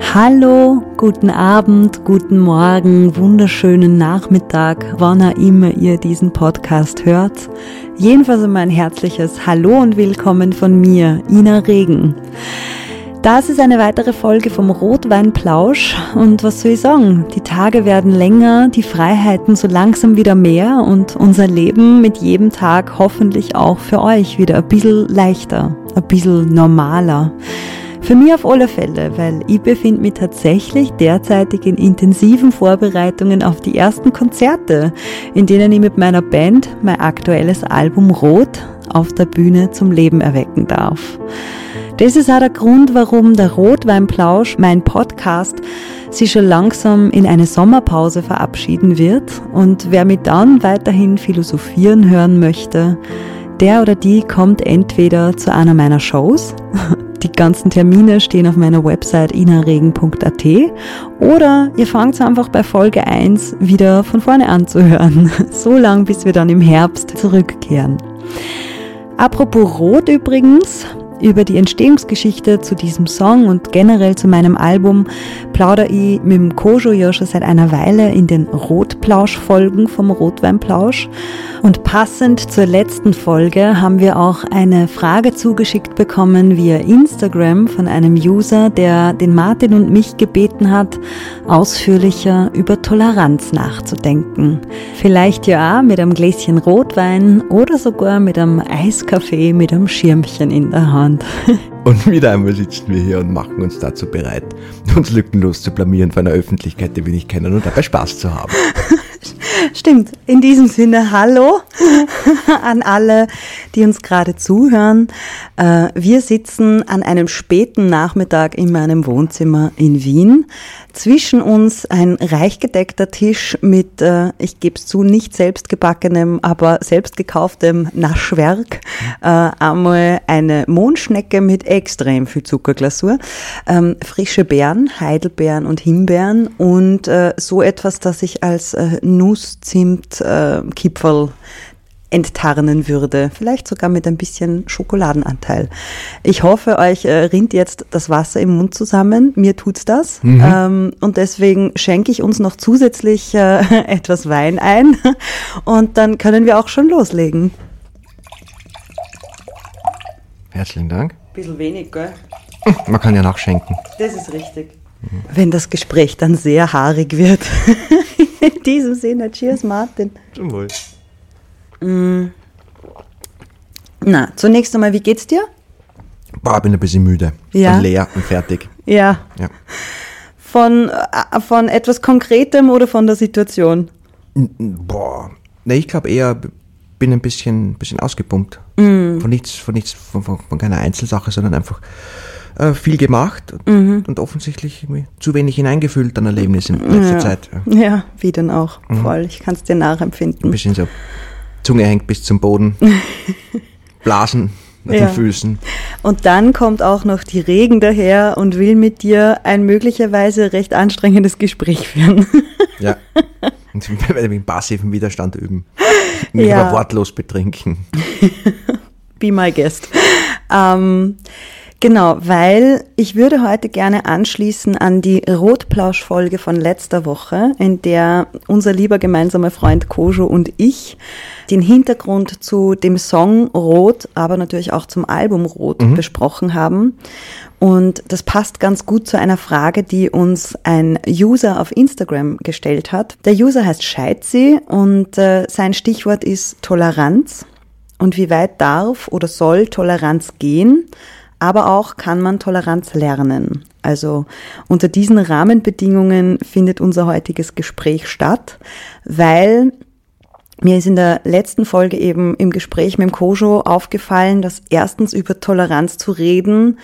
Hallo, guten Abend, guten Morgen, wunderschönen Nachmittag, wann auch immer ihr diesen Podcast hört. Jedenfalls ein herzliches Hallo und Willkommen von mir, Ina Regen. Das ist eine weitere Folge vom Rotweinplausch und was soll ich sagen? Die Tage werden länger, die Freiheiten so langsam wieder mehr und unser Leben mit jedem Tag hoffentlich auch für euch wieder ein bisschen leichter, ein bisschen normaler. Für mich auf alle Fälle, weil ich befinde mich tatsächlich derzeitig in intensiven Vorbereitungen auf die ersten Konzerte, in denen ich mit meiner Band mein aktuelles Album Rot auf der Bühne zum Leben erwecken darf. Das ist auch der Grund, warum der Rotweinplausch, mein Podcast, sich schon langsam in eine Sommerpause verabschieden wird. Und wer mich dann weiterhin philosophieren hören möchte, der oder die kommt entweder zu einer meiner Shows, die ganzen Termine stehen auf meiner Website inaregen.at oder ihr fangt einfach bei Folge 1 wieder von vorne an zu hören, so lang bis wir dann im Herbst zurückkehren. Apropos Rot übrigens, über die Entstehungsgeschichte zu diesem Song und generell zu meinem Album plaudere ich mit dem Kojo ja schon seit einer Weile in den Rotplausch-Folgen vom Rotweinplausch. Und passend zur letzten Folge haben wir auch eine Frage zugeschickt bekommen via Instagram von einem User, der den Martin und mich gebeten hat, ausführlicher über Toleranz nachzudenken. Vielleicht ja mit einem Gläschen Rotwein oder sogar mit einem Eiskaffee mit einem Schirmchen in der Hand. Abend. Und wieder einmal sitzen wir hier und machen uns dazu bereit, uns lückenlos zu blamieren vor einer Öffentlichkeit, die wir nicht kennen und dabei Spaß zu haben. Stimmt. In diesem Sinne, hallo an alle, die uns gerade zuhören. Äh, wir sitzen an einem späten Nachmittag in meinem Wohnzimmer in Wien. Zwischen uns ein reich gedeckter Tisch mit, äh, ich gebe es zu, nicht selbst gebackenem, aber selbst gekauftem Naschwerk. Äh, einmal eine Mondschnecke mit extrem viel Zuckerglasur, ähm, frische Beeren, Heidelbeeren und Himbeeren und so etwas, das ich als Nuss-Zimt-Kipferl enttarnen würde. Vielleicht sogar mit ein bisschen Schokoladenanteil. Ich hoffe, euch äh, rinnt jetzt das Wasser im Mund zusammen. Mir tut's das. Mhm. Ähm, und deswegen schenke ich uns noch zusätzlich äh, etwas Wein ein. Und dann können wir auch schon loslegen. Herzlichen Dank. Bisschen wenig, gell? Man kann ja nachschenken. Das ist richtig. Wenn das Gespräch dann sehr haarig wird. In diesem Sinne, cheers Martin. Zum Wohl. Mm. Na, zunächst einmal, wie geht's dir? Boah, bin ein bisschen müde. Ja. Und leer und fertig. Ja. ja. Von, äh, von etwas Konkretem oder von der Situation? Boah. Ne, ich glaube eher, bin ein bisschen, bisschen ausgepumpt. Mm. Von nichts, von nichts, von, von, von keiner Einzelsache, sondern einfach äh, viel gemacht mhm. und offensichtlich zu wenig hineingefühlt an Erlebnissen in letzter ja. Zeit. Ja. wie denn auch. Mhm. Voll. Ich kann es dir nachempfinden. Ein bisschen so. Zunge hängt bis zum Boden. Blasen mit ja. den Füßen. Und dann kommt auch noch die Regen daher und will mit dir ein möglicherweise recht anstrengendes Gespräch führen. ja. Und den passiven Widerstand üben. Mich ja. aber wortlos betrinken. Be my guest. Ähm, Genau, weil ich würde heute gerne anschließen an die Rotplausch-Folge von letzter Woche, in der unser lieber gemeinsamer Freund Kojo und ich den Hintergrund zu dem Song Rot, aber natürlich auch zum Album Rot mhm. besprochen haben. Und das passt ganz gut zu einer Frage, die uns ein User auf Instagram gestellt hat. Der User heißt Scheitzi und äh, sein Stichwort ist Toleranz. Und wie weit darf oder soll Toleranz gehen? Aber auch kann man Toleranz lernen. Also unter diesen Rahmenbedingungen findet unser heutiges Gespräch statt, weil mir ist in der letzten Folge eben im Gespräch mit dem Kojo aufgefallen, dass erstens über Toleranz zu reden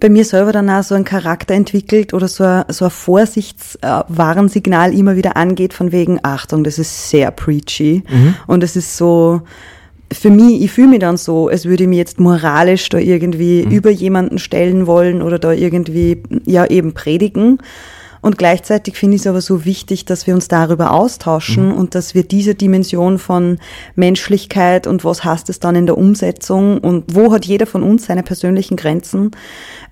bei mir selber dann auch so ein Charakter entwickelt oder so ein, so ein Vorsichtswarnsignal immer wieder angeht von wegen Achtung, das ist sehr preachy mhm. und es ist so, für mich, ich fühle mich dann so, als würde ich mich jetzt moralisch da irgendwie mhm. über jemanden stellen wollen oder da irgendwie, ja, eben predigen. Und gleichzeitig finde ich es aber so wichtig, dass wir uns darüber austauschen mhm. und dass wir diese Dimension von Menschlichkeit und was heißt es dann in der Umsetzung und wo hat jeder von uns seine persönlichen Grenzen,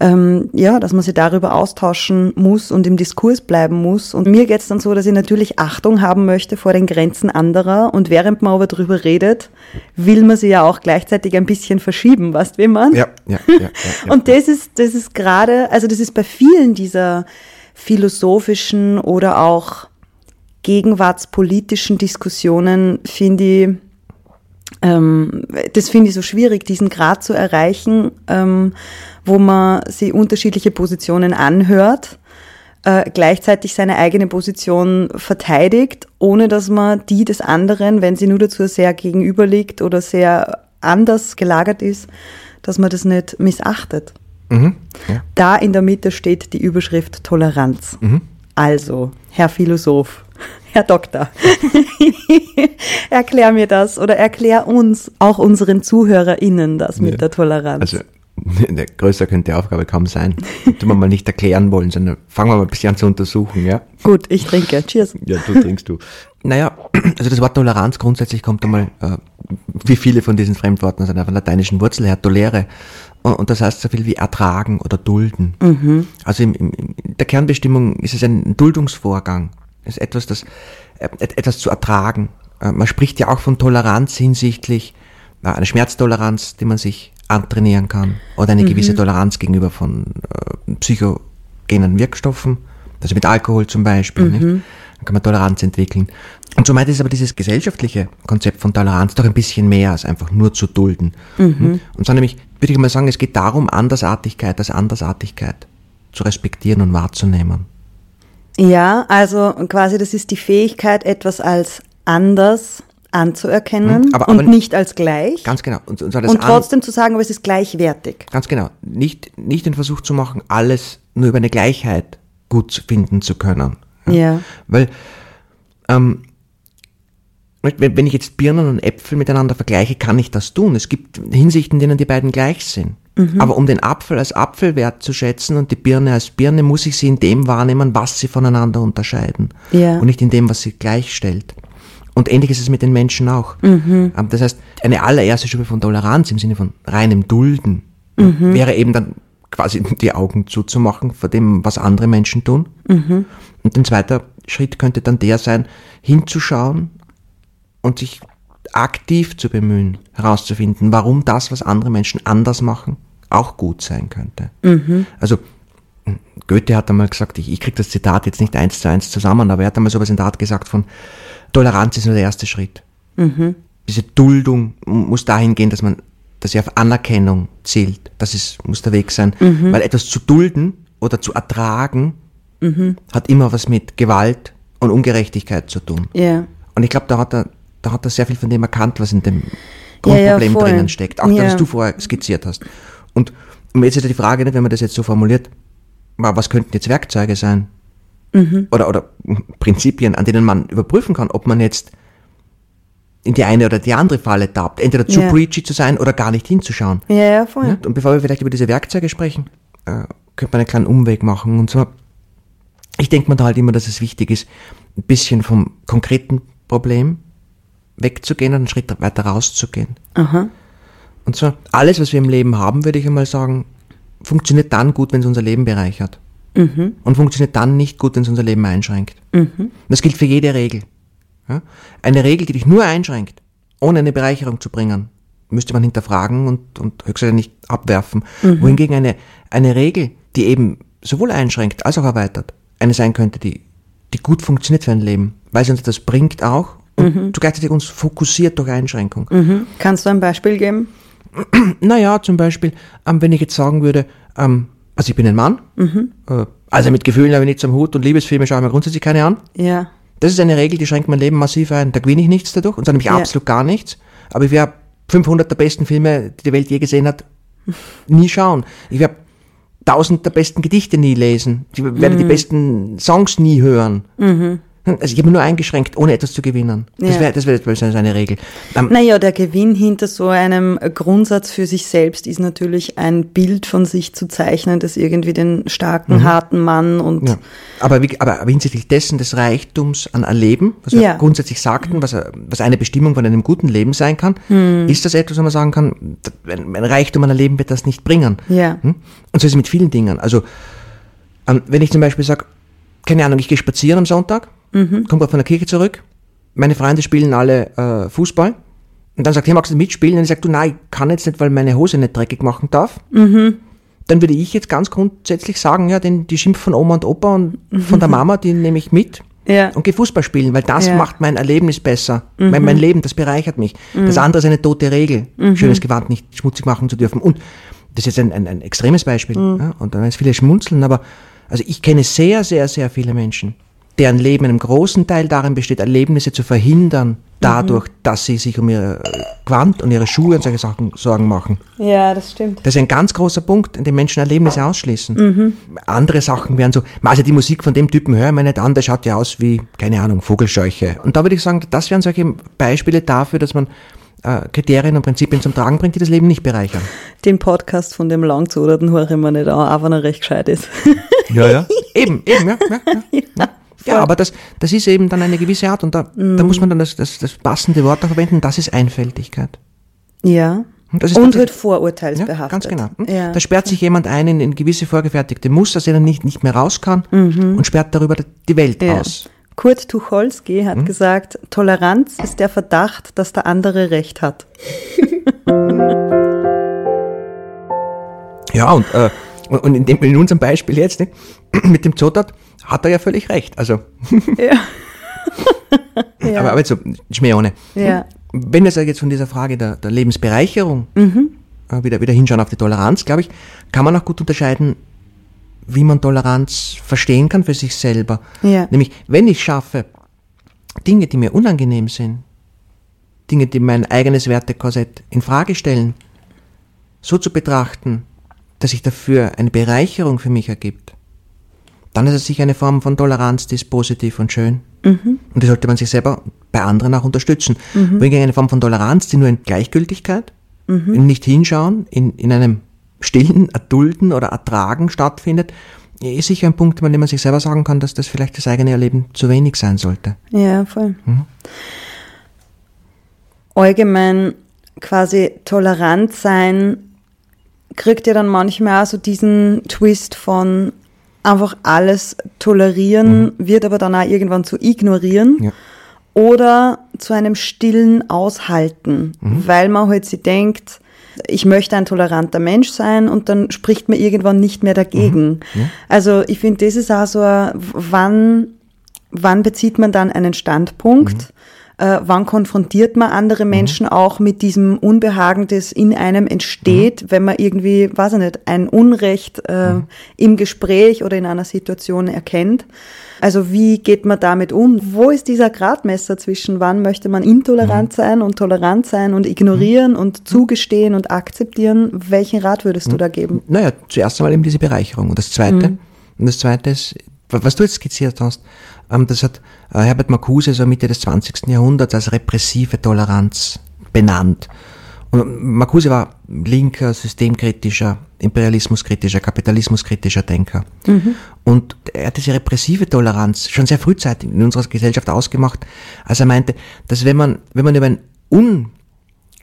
ähm, ja, dass man sich darüber austauschen muss und im Diskurs bleiben muss. Und mir geht es dann so, dass ich natürlich Achtung haben möchte vor den Grenzen anderer und während man aber darüber redet, will man sie ja auch gleichzeitig ein bisschen verschieben, weißt du, wie man? Ja, ja, ja. ja, ja und das ist, das ist gerade, also das ist bei vielen dieser philosophischen oder auch gegenwartspolitischen Diskussionen finde ich, ähm, das finde ich so schwierig, diesen Grad zu erreichen, ähm, wo man sich unterschiedliche Positionen anhört, äh, gleichzeitig seine eigene Position verteidigt, ohne dass man die des anderen, wenn sie nur dazu sehr gegenüberliegt oder sehr anders gelagert ist, dass man das nicht missachtet. Mhm, ja. Da in der Mitte steht die Überschrift Toleranz. Mhm. Also, Herr Philosoph, Herr Doktor, erklär mir das oder erklär uns, auch unseren ZuhörerInnen, das mit ja. der Toleranz. Also, größer könnte die Aufgabe kaum sein. Tun wir mal nicht erklären wollen, sondern fangen wir mal ein bisschen an zu untersuchen, ja? Gut, ich trinke. Cheers. Ja, du trinkst du. Naja, also das Wort Toleranz grundsätzlich kommt einmal, äh, wie viele von diesen Fremdworten aus einer lateinischen Wurzel her, tolere. Und das heißt so viel wie ertragen oder dulden. Mhm. Also im, in der Kernbestimmung ist es ein Duldungsvorgang. Es ist etwas, das, äh, etwas zu ertragen. Äh, man spricht ja auch von Toleranz hinsichtlich äh, einer Schmerztoleranz, die man sich antrainieren kann. Oder eine mhm. gewisse Toleranz gegenüber von äh, psychogenen Wirkstoffen. Also mit Alkohol zum Beispiel. Mhm. Dann kann man Toleranz entwickeln. Und somit ist aber dieses gesellschaftliche Konzept von Toleranz doch ein bisschen mehr als einfach nur zu dulden. Mhm. Und so nämlich, würde ich mal sagen, es geht darum, Andersartigkeit als Andersartigkeit zu respektieren und wahrzunehmen. Ja, also quasi das ist die Fähigkeit, etwas als anders anzuerkennen aber, aber und nicht als gleich. Ganz genau. Und, und, und trotzdem zu sagen, aber es ist gleichwertig. Ganz genau. Nicht, nicht den Versuch zu machen, alles nur über eine Gleichheit gut finden zu können. Ja. ja. Weil ähm, wenn ich jetzt Birnen und Äpfel miteinander vergleiche, kann ich das tun. Es gibt Hinsichten, in denen die beiden gleich sind. Mhm. Aber um den Apfel als Apfel wertzuschätzen und die Birne als Birne, muss ich sie in dem wahrnehmen, was sie voneinander unterscheiden. Ja. Und nicht in dem, was sie gleichstellt. Und ähnlich ist es mit den Menschen auch. Mhm. Ähm, das heißt, eine allererste Stufe von Toleranz im Sinne von reinem Dulden mhm. wäre eben dann quasi die Augen zuzumachen vor dem, was andere Menschen tun. Mhm. Und ein zweiter Schritt könnte dann der sein, hinzuschauen und sich aktiv zu bemühen, herauszufinden, warum das, was andere Menschen anders machen, auch gut sein könnte. Mhm. Also Goethe hat einmal gesagt, ich, ich kriege das Zitat jetzt nicht eins zu eins zusammen, aber er hat einmal so was in der Art gesagt von Toleranz ist nur der erste Schritt. Mhm. Diese Duldung muss dahin gehen, dass man, dass sie auf Anerkennung zählt. Das ist, muss der Weg sein. Mhm. Weil etwas zu dulden oder zu ertragen mhm. hat immer was mit Gewalt und Ungerechtigkeit zu tun. Yeah. Und ich glaube, da hat er da hat er sehr viel von dem erkannt, was in dem Grundproblem ja, ja, drinnen steckt. Auch ja. das, was du vorher skizziert hast. Und jetzt ist ja die Frage, nicht, wenn man das jetzt so formuliert, was könnten jetzt Werkzeuge sein? Mhm. Oder, oder Prinzipien, an denen man überprüfen kann, ob man jetzt in die eine oder die andere Falle tappt. Entweder zu ja. preachy zu sein oder gar nicht hinzuschauen. Ja, ja, voll. Und bevor wir vielleicht über diese Werkzeuge sprechen, äh, könnte man einen kleinen Umweg machen. Und zwar, ich denke mir da halt immer, dass es wichtig ist, ein bisschen vom konkreten Problem wegzugehen und einen Schritt weiter rauszugehen. Aha. Und zwar alles, was wir im Leben haben, würde ich einmal sagen, funktioniert dann gut, wenn es unser Leben bereichert. Mhm. Und funktioniert dann nicht gut, wenn es unser Leben einschränkt. Mhm. Das gilt für jede Regel. Ja? Eine Regel, die dich nur einschränkt, ohne eine Bereicherung zu bringen, müsste man hinterfragen und, und höchstwahrscheinlich nicht abwerfen. Mhm. Wohingegen eine, eine Regel, die eben sowohl einschränkt als auch erweitert, eine sein könnte, die, die gut funktioniert für ein Leben, weil sie uns das bringt auch und mhm. gleichzeitig uns fokussiert durch Einschränkung. Mhm. Kannst du ein Beispiel geben? Naja, zum Beispiel, ähm, wenn ich jetzt sagen würde, ähm, also ich bin ein Mann, mhm. äh, also mit Gefühlen habe ich nichts am Hut und Liebesfilme schaue ich mir grundsätzlich keine an. Ja. Das ist eine Regel, die schränkt mein Leben massiv ein. Da gewinne ich nichts dadurch und zwar nämlich ja. absolut gar nichts. Aber ich werde 500 der besten Filme, die die Welt je gesehen hat, nie schauen. Ich werde 1000 der besten Gedichte nie lesen. Ich werde mhm. die besten Songs nie hören. Mhm Also ich habe nur eingeschränkt, ohne etwas zu gewinnen. Das Ja. wäre das wär, das wär so eine Regel. Ähm, Naja, der Gewinn hinter so einem Grundsatz für sich selbst ist natürlich ein Bild von sich zu zeichnen, das irgendwie den starken, harten Mann und Mhm. ja. aber, wie, aber, aber hinsichtlich dessen des Reichtums an Erleben, was wir Ja. grundsätzlich sagten, was, was eine Bestimmung von einem guten Leben sein kann, Hm. ist das etwas, wo man sagen kann, ein ein Reichtum an Erleben wird das nicht bringen. ja. Hm? Und so ist es mit vielen Dingen. Also, ähm, wenn ich zum Beispiel sage, keine Ahnung, ich gehe spazieren am Sonntag, komme gerade von der Kirche zurück, meine Freunde spielen alle äh, Fußball, und dann sagt, hey, magst du mitspielen? Und ich sage, du, nein, ich kann jetzt nicht, weil meine Hose nicht dreckig machen darf. Dann würde ich jetzt ganz grundsätzlich sagen, ja, den, die Schimpf von Oma und Opa und von der Mama, die nehme ich mit Ja. und gehe Fußball spielen, weil das Ja. macht mein Erlebnis besser. Mein, mein Leben, das bereichert mich. Das andere ist eine tote Regel, schönes Gewand nicht schmutzig machen zu dürfen. Und das ist jetzt ein, ein, ein extremes Beispiel. Ja, und da werden viele schmunzeln, aber also ich kenne sehr, sehr, sehr viele Menschen, deren Leben in einem großen Teil darin besteht, Erlebnisse zu verhindern, dadurch, dass sie sich um ihre Gewand und ihre Schuhe und solche Sachen Sorgen machen. ja, das stimmt. Das ist ein ganz großer Punkt, in dem Menschen Erlebnisse ausschließen. Andere Sachen wären so, also die Musik von dem Typen höre ich mir nicht an, der schaut ja aus wie, keine Ahnung, Vogelscheuche. Und da würde ich sagen, das wären solche Beispiele dafür, dass man äh, Kriterien und Prinzipien zum Tragen bringt, die das Leben nicht bereichern. Den Podcast von dem Langzuderten höre ich mir nicht an, auch wenn er recht gescheit ist. Ja, ja. eben, eben, ja. Ja, ja, ja. Ja aber das, das ist eben dann eine gewisse Art und da, da muss man dann das, das, das passende Wort auch verwenden, das ist Einfältigkeit. ja. Und das ist Und wird vorurteilsbehaftet. Ja, ganz genau. Hm? Ja. Da sperrt sich jemand ein in, in gewisse vorgefertigte Muster, dass er dann nicht, nicht mehr raus kann und sperrt darüber die Welt Mhm. Ja. aus. Kurt Tucholsky hat Hm? gesagt, Toleranz ist der Verdacht, dass der andere Recht hat. Ja, und, äh, und und in, dem, in unserem Beispiel jetzt ne, mit dem Zotat hat er ja völlig recht. Also, Ja. ja. aber, aber jetzt so, Schmäh ohne. Ja. Wenn wir jetzt von dieser Frage der, der Lebensbereicherung Mhm. äh, wieder, wieder hinschauen auf die Toleranz, glaube ich, kann man auch gut unterscheiden, wie man Toleranz verstehen kann für sich selber. Ja. Nämlich, wenn ich schaffe, Dinge, die mir unangenehm sind, Dinge, die mein eigenes Wertekorsett in Frage stellen, so zu betrachten, dass sich dafür eine Bereicherung für mich ergibt, dann ist es sicher eine Form von Toleranz, die ist positiv und schön. Und die sollte man sich selber bei anderen auch unterstützen. Wohingegen eine Form von Toleranz, die nur in Gleichgültigkeit, in nicht hinschauen, in, in einem stillen Erdulden oder Ertragen stattfindet, ist sicher ein Punkt, an dem man sich selber sagen kann, dass das vielleicht das eigene Erleben zu wenig sein sollte. Ja, voll. Mhm. Allgemein quasi tolerant sein kriegt ja dann manchmal auch so diesen Twist von einfach alles tolerieren, wird aber dann auch irgendwann zu ignorieren. Mhm. Ja. Oder zu einem stillen Aushalten, Mhm. weil man halt sich denkt, ich möchte ein toleranter Mensch sein und dann spricht man irgendwann nicht mehr dagegen. Mhm. Also ich finde, das ist auch so, ein, wann, wann bezieht man dann einen Standpunkt? Äh, wann konfrontiert man andere Menschen auch mit diesem Unbehagen, das in einem entsteht, wenn man irgendwie, weiß ich nicht, ein Unrecht äh, im Gespräch oder in einer Situation erkennt? Also wie geht man damit um? Wo ist dieser Gradmesser zwischen wann möchte man intolerant sein und tolerant sein und ignorieren und zugestehen und akzeptieren? Welchen Rat würdest du da geben? Naja, zuerst einmal eben diese Bereicherung. Und das Zweite, Mhm. und das Zweite ist, was du jetzt skizziert hast, das hat äh, Herbert Marcuse so Mitte des 20. Jahrhunderts als repressive Toleranz benannt. Und Marcuse war linker, systemkritischer, imperialismuskritischer, kapitalismuskritischer Denker. Und er hat diese repressive Toleranz schon sehr frühzeitig in unserer Gesellschaft ausgemacht, als er meinte, dass wenn man, wenn man über ein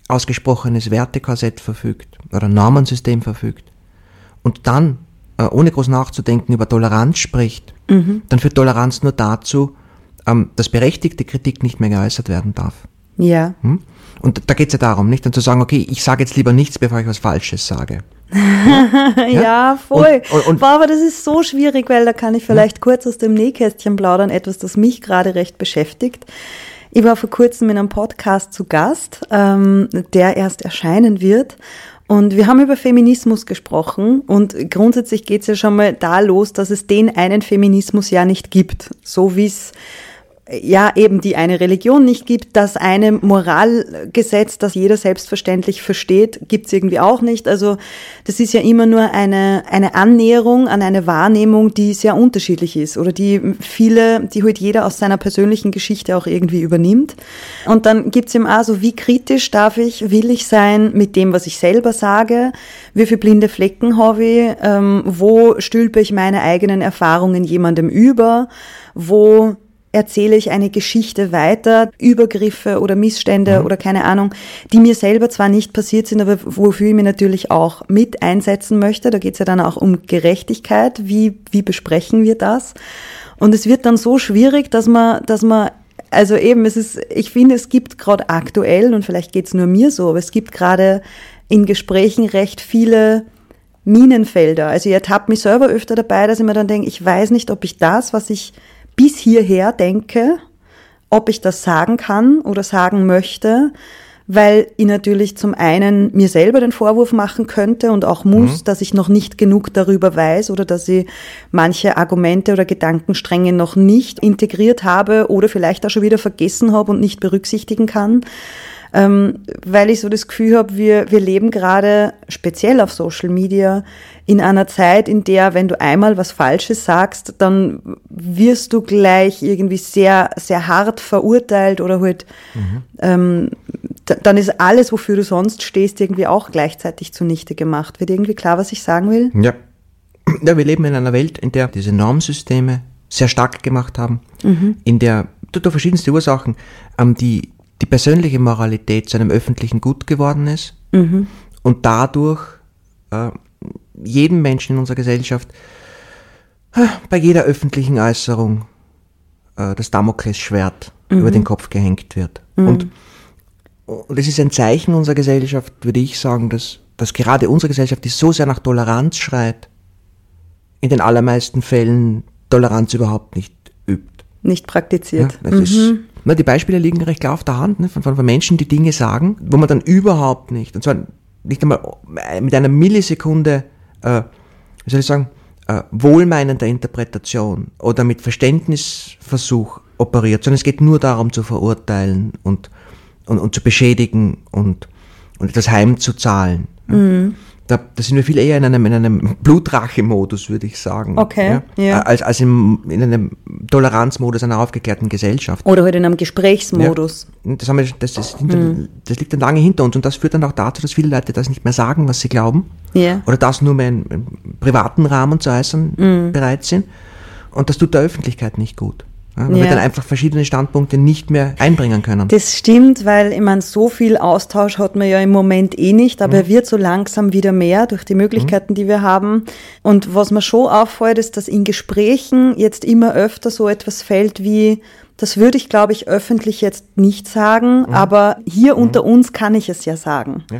unausgesprochenes Wertekorsett verfügt oder Normensystem verfügt und dann äh, ohne groß nachzudenken über Toleranz spricht, dann führt Toleranz nur dazu, ähm, dass berechtigte Kritik nicht mehr geäußert werden darf. Ja. Hm? Und da geht es ja darum, nicht dann zu sagen, okay, ich sage jetzt lieber nichts, bevor ich was Falsches sage. Ja, voll. Und- und- und- Boah, aber das ist so schwierig, weil da kann ich vielleicht kurz aus dem Nähkästchen plaudern, etwas, das mich gerade recht beschäftigt. Ich war vor kurzem in einem Podcast zu Gast, ähm, der erst erscheinen wird. Und wir haben über Feminismus gesprochen und grundsätzlich geht es ja schon mal da los, dass es den einen Feminismus ja nicht gibt. So wie es ja eben die eine Religion nicht gibt, das eine Moralgesetz, das jeder selbstverständlich versteht, gibt's irgendwie auch nicht. Also das ist ja immer nur eine, eine Annäherung an eine Wahrnehmung, die sehr unterschiedlich ist oder die viele, die halt jeder aus seiner persönlichen Geschichte auch irgendwie übernimmt. Und dann gibt's eben auch so, wie kritisch darf ich, will ich sein mit dem, was ich selber sage, wie viele blinde Flecken habe ich, ähm, wo stülpe ich meine eigenen Erfahrungen jemandem über, wo erzähle ich eine Geschichte weiter, Übergriffe oder Missstände mhm. oder keine Ahnung, die mir selber zwar nicht passiert sind, aber wofür ich mir natürlich auch mit einsetzen möchte. Da geht es ja dann auch um Gerechtigkeit. Wie, wie besprechen wir das? Und es wird dann so schwierig, dass man, dass man also eben, es ist, ich finde, es gibt gerade aktuell, und vielleicht geht es nur mir so, aber es gibt gerade in Gesprächen recht viele Minenfelder. Also ich ertappe mich selber öfter dabei, dass ich mir dann denke, ich weiß nicht, ob ich das, was ich bis hierher denke, ob ich das sagen kann oder sagen möchte, weil ich natürlich zum einen mir selber den Vorwurf machen könnte und auch muss, mhm. dass ich noch nicht genug darüber weiß oder dass ich manche Argumente oder Gedankenstränge noch nicht integriert habe oder vielleicht auch schon wieder vergessen habe und nicht berücksichtigen kann ähm, weil ich so das Gefühl habe, wir, wir leben gerade speziell auf Social Media in einer Zeit, in der, wenn du einmal was Falsches sagst, dann wirst du gleich irgendwie sehr, sehr hart verurteilt oder halt, mhm. ähm, dann ist alles, wofür du sonst stehst, irgendwie auch gleichzeitig zunichte gemacht. Wird irgendwie klar, was ich sagen will? Ja. Ja, wir leben in einer Welt, in der diese Normsysteme sehr stark gemacht haben, mhm. in der durch verschiedenste Ursachen ähm, die die persönliche Moralität zu einem öffentlichen Gut geworden ist mhm. und dadurch äh, jedem Menschen in unserer Gesellschaft äh, bei jeder öffentlichen Äußerung äh, das Damoklesschwert mhm. über den Kopf gehängt wird. Mhm. Und, und es ist ein Zeichen unserer Gesellschaft, würde ich sagen, dass, dass gerade unsere Gesellschaft, die so sehr nach Toleranz schreit, in den allermeisten Fällen Toleranz überhaupt nicht übt. Nicht praktiziert. Ja, das mhm. ist, na, die Beispiele liegen recht klar auf der Hand, ne, von, von Menschen, die Dinge sagen, wo man dann überhaupt nicht, und zwar nicht einmal mit einer Millisekunde, äh, wie soll ich sagen, äh, wohlmeinender Interpretation oder mit Verständnisversuch operiert, sondern es geht nur darum zu verurteilen und, und, und zu beschädigen und, und etwas heimzuzahlen. Mhm da, da sind wir viel eher in einem, in einem Blutrache-Modus, würde ich sagen. Okay. Ja? ja. Als, als im, in einem Toleranzmodus einer aufgeklärten Gesellschaft. Oder halt in einem Gesprächsmodus. Ja. Das, wir, das, das, hinter, mhm. das liegt dann lange hinter uns und das führt dann auch dazu, dass viele Leute das nicht mehr sagen, was sie glauben. Ja. Oder das nur mehr in privaten Rahmen zu äußern mhm. bereit sind. Und das tut der Öffentlichkeit nicht gut. Ja, weil ja. wir dann einfach verschiedene Standpunkte nicht mehr einbringen können. Das stimmt, weil ich meine, so viel Austausch hat man ja im Moment eh nicht, aber mhm. er wird so langsam wieder mehr durch die Möglichkeiten, mhm. die wir haben. Und was mir schon auffällt, ist, dass in Gesprächen jetzt immer öfter so etwas fällt wie, das würde ich, glaube ich, öffentlich jetzt nicht sagen, mhm. aber hier mhm. unter uns kann ich es ja sagen. Ja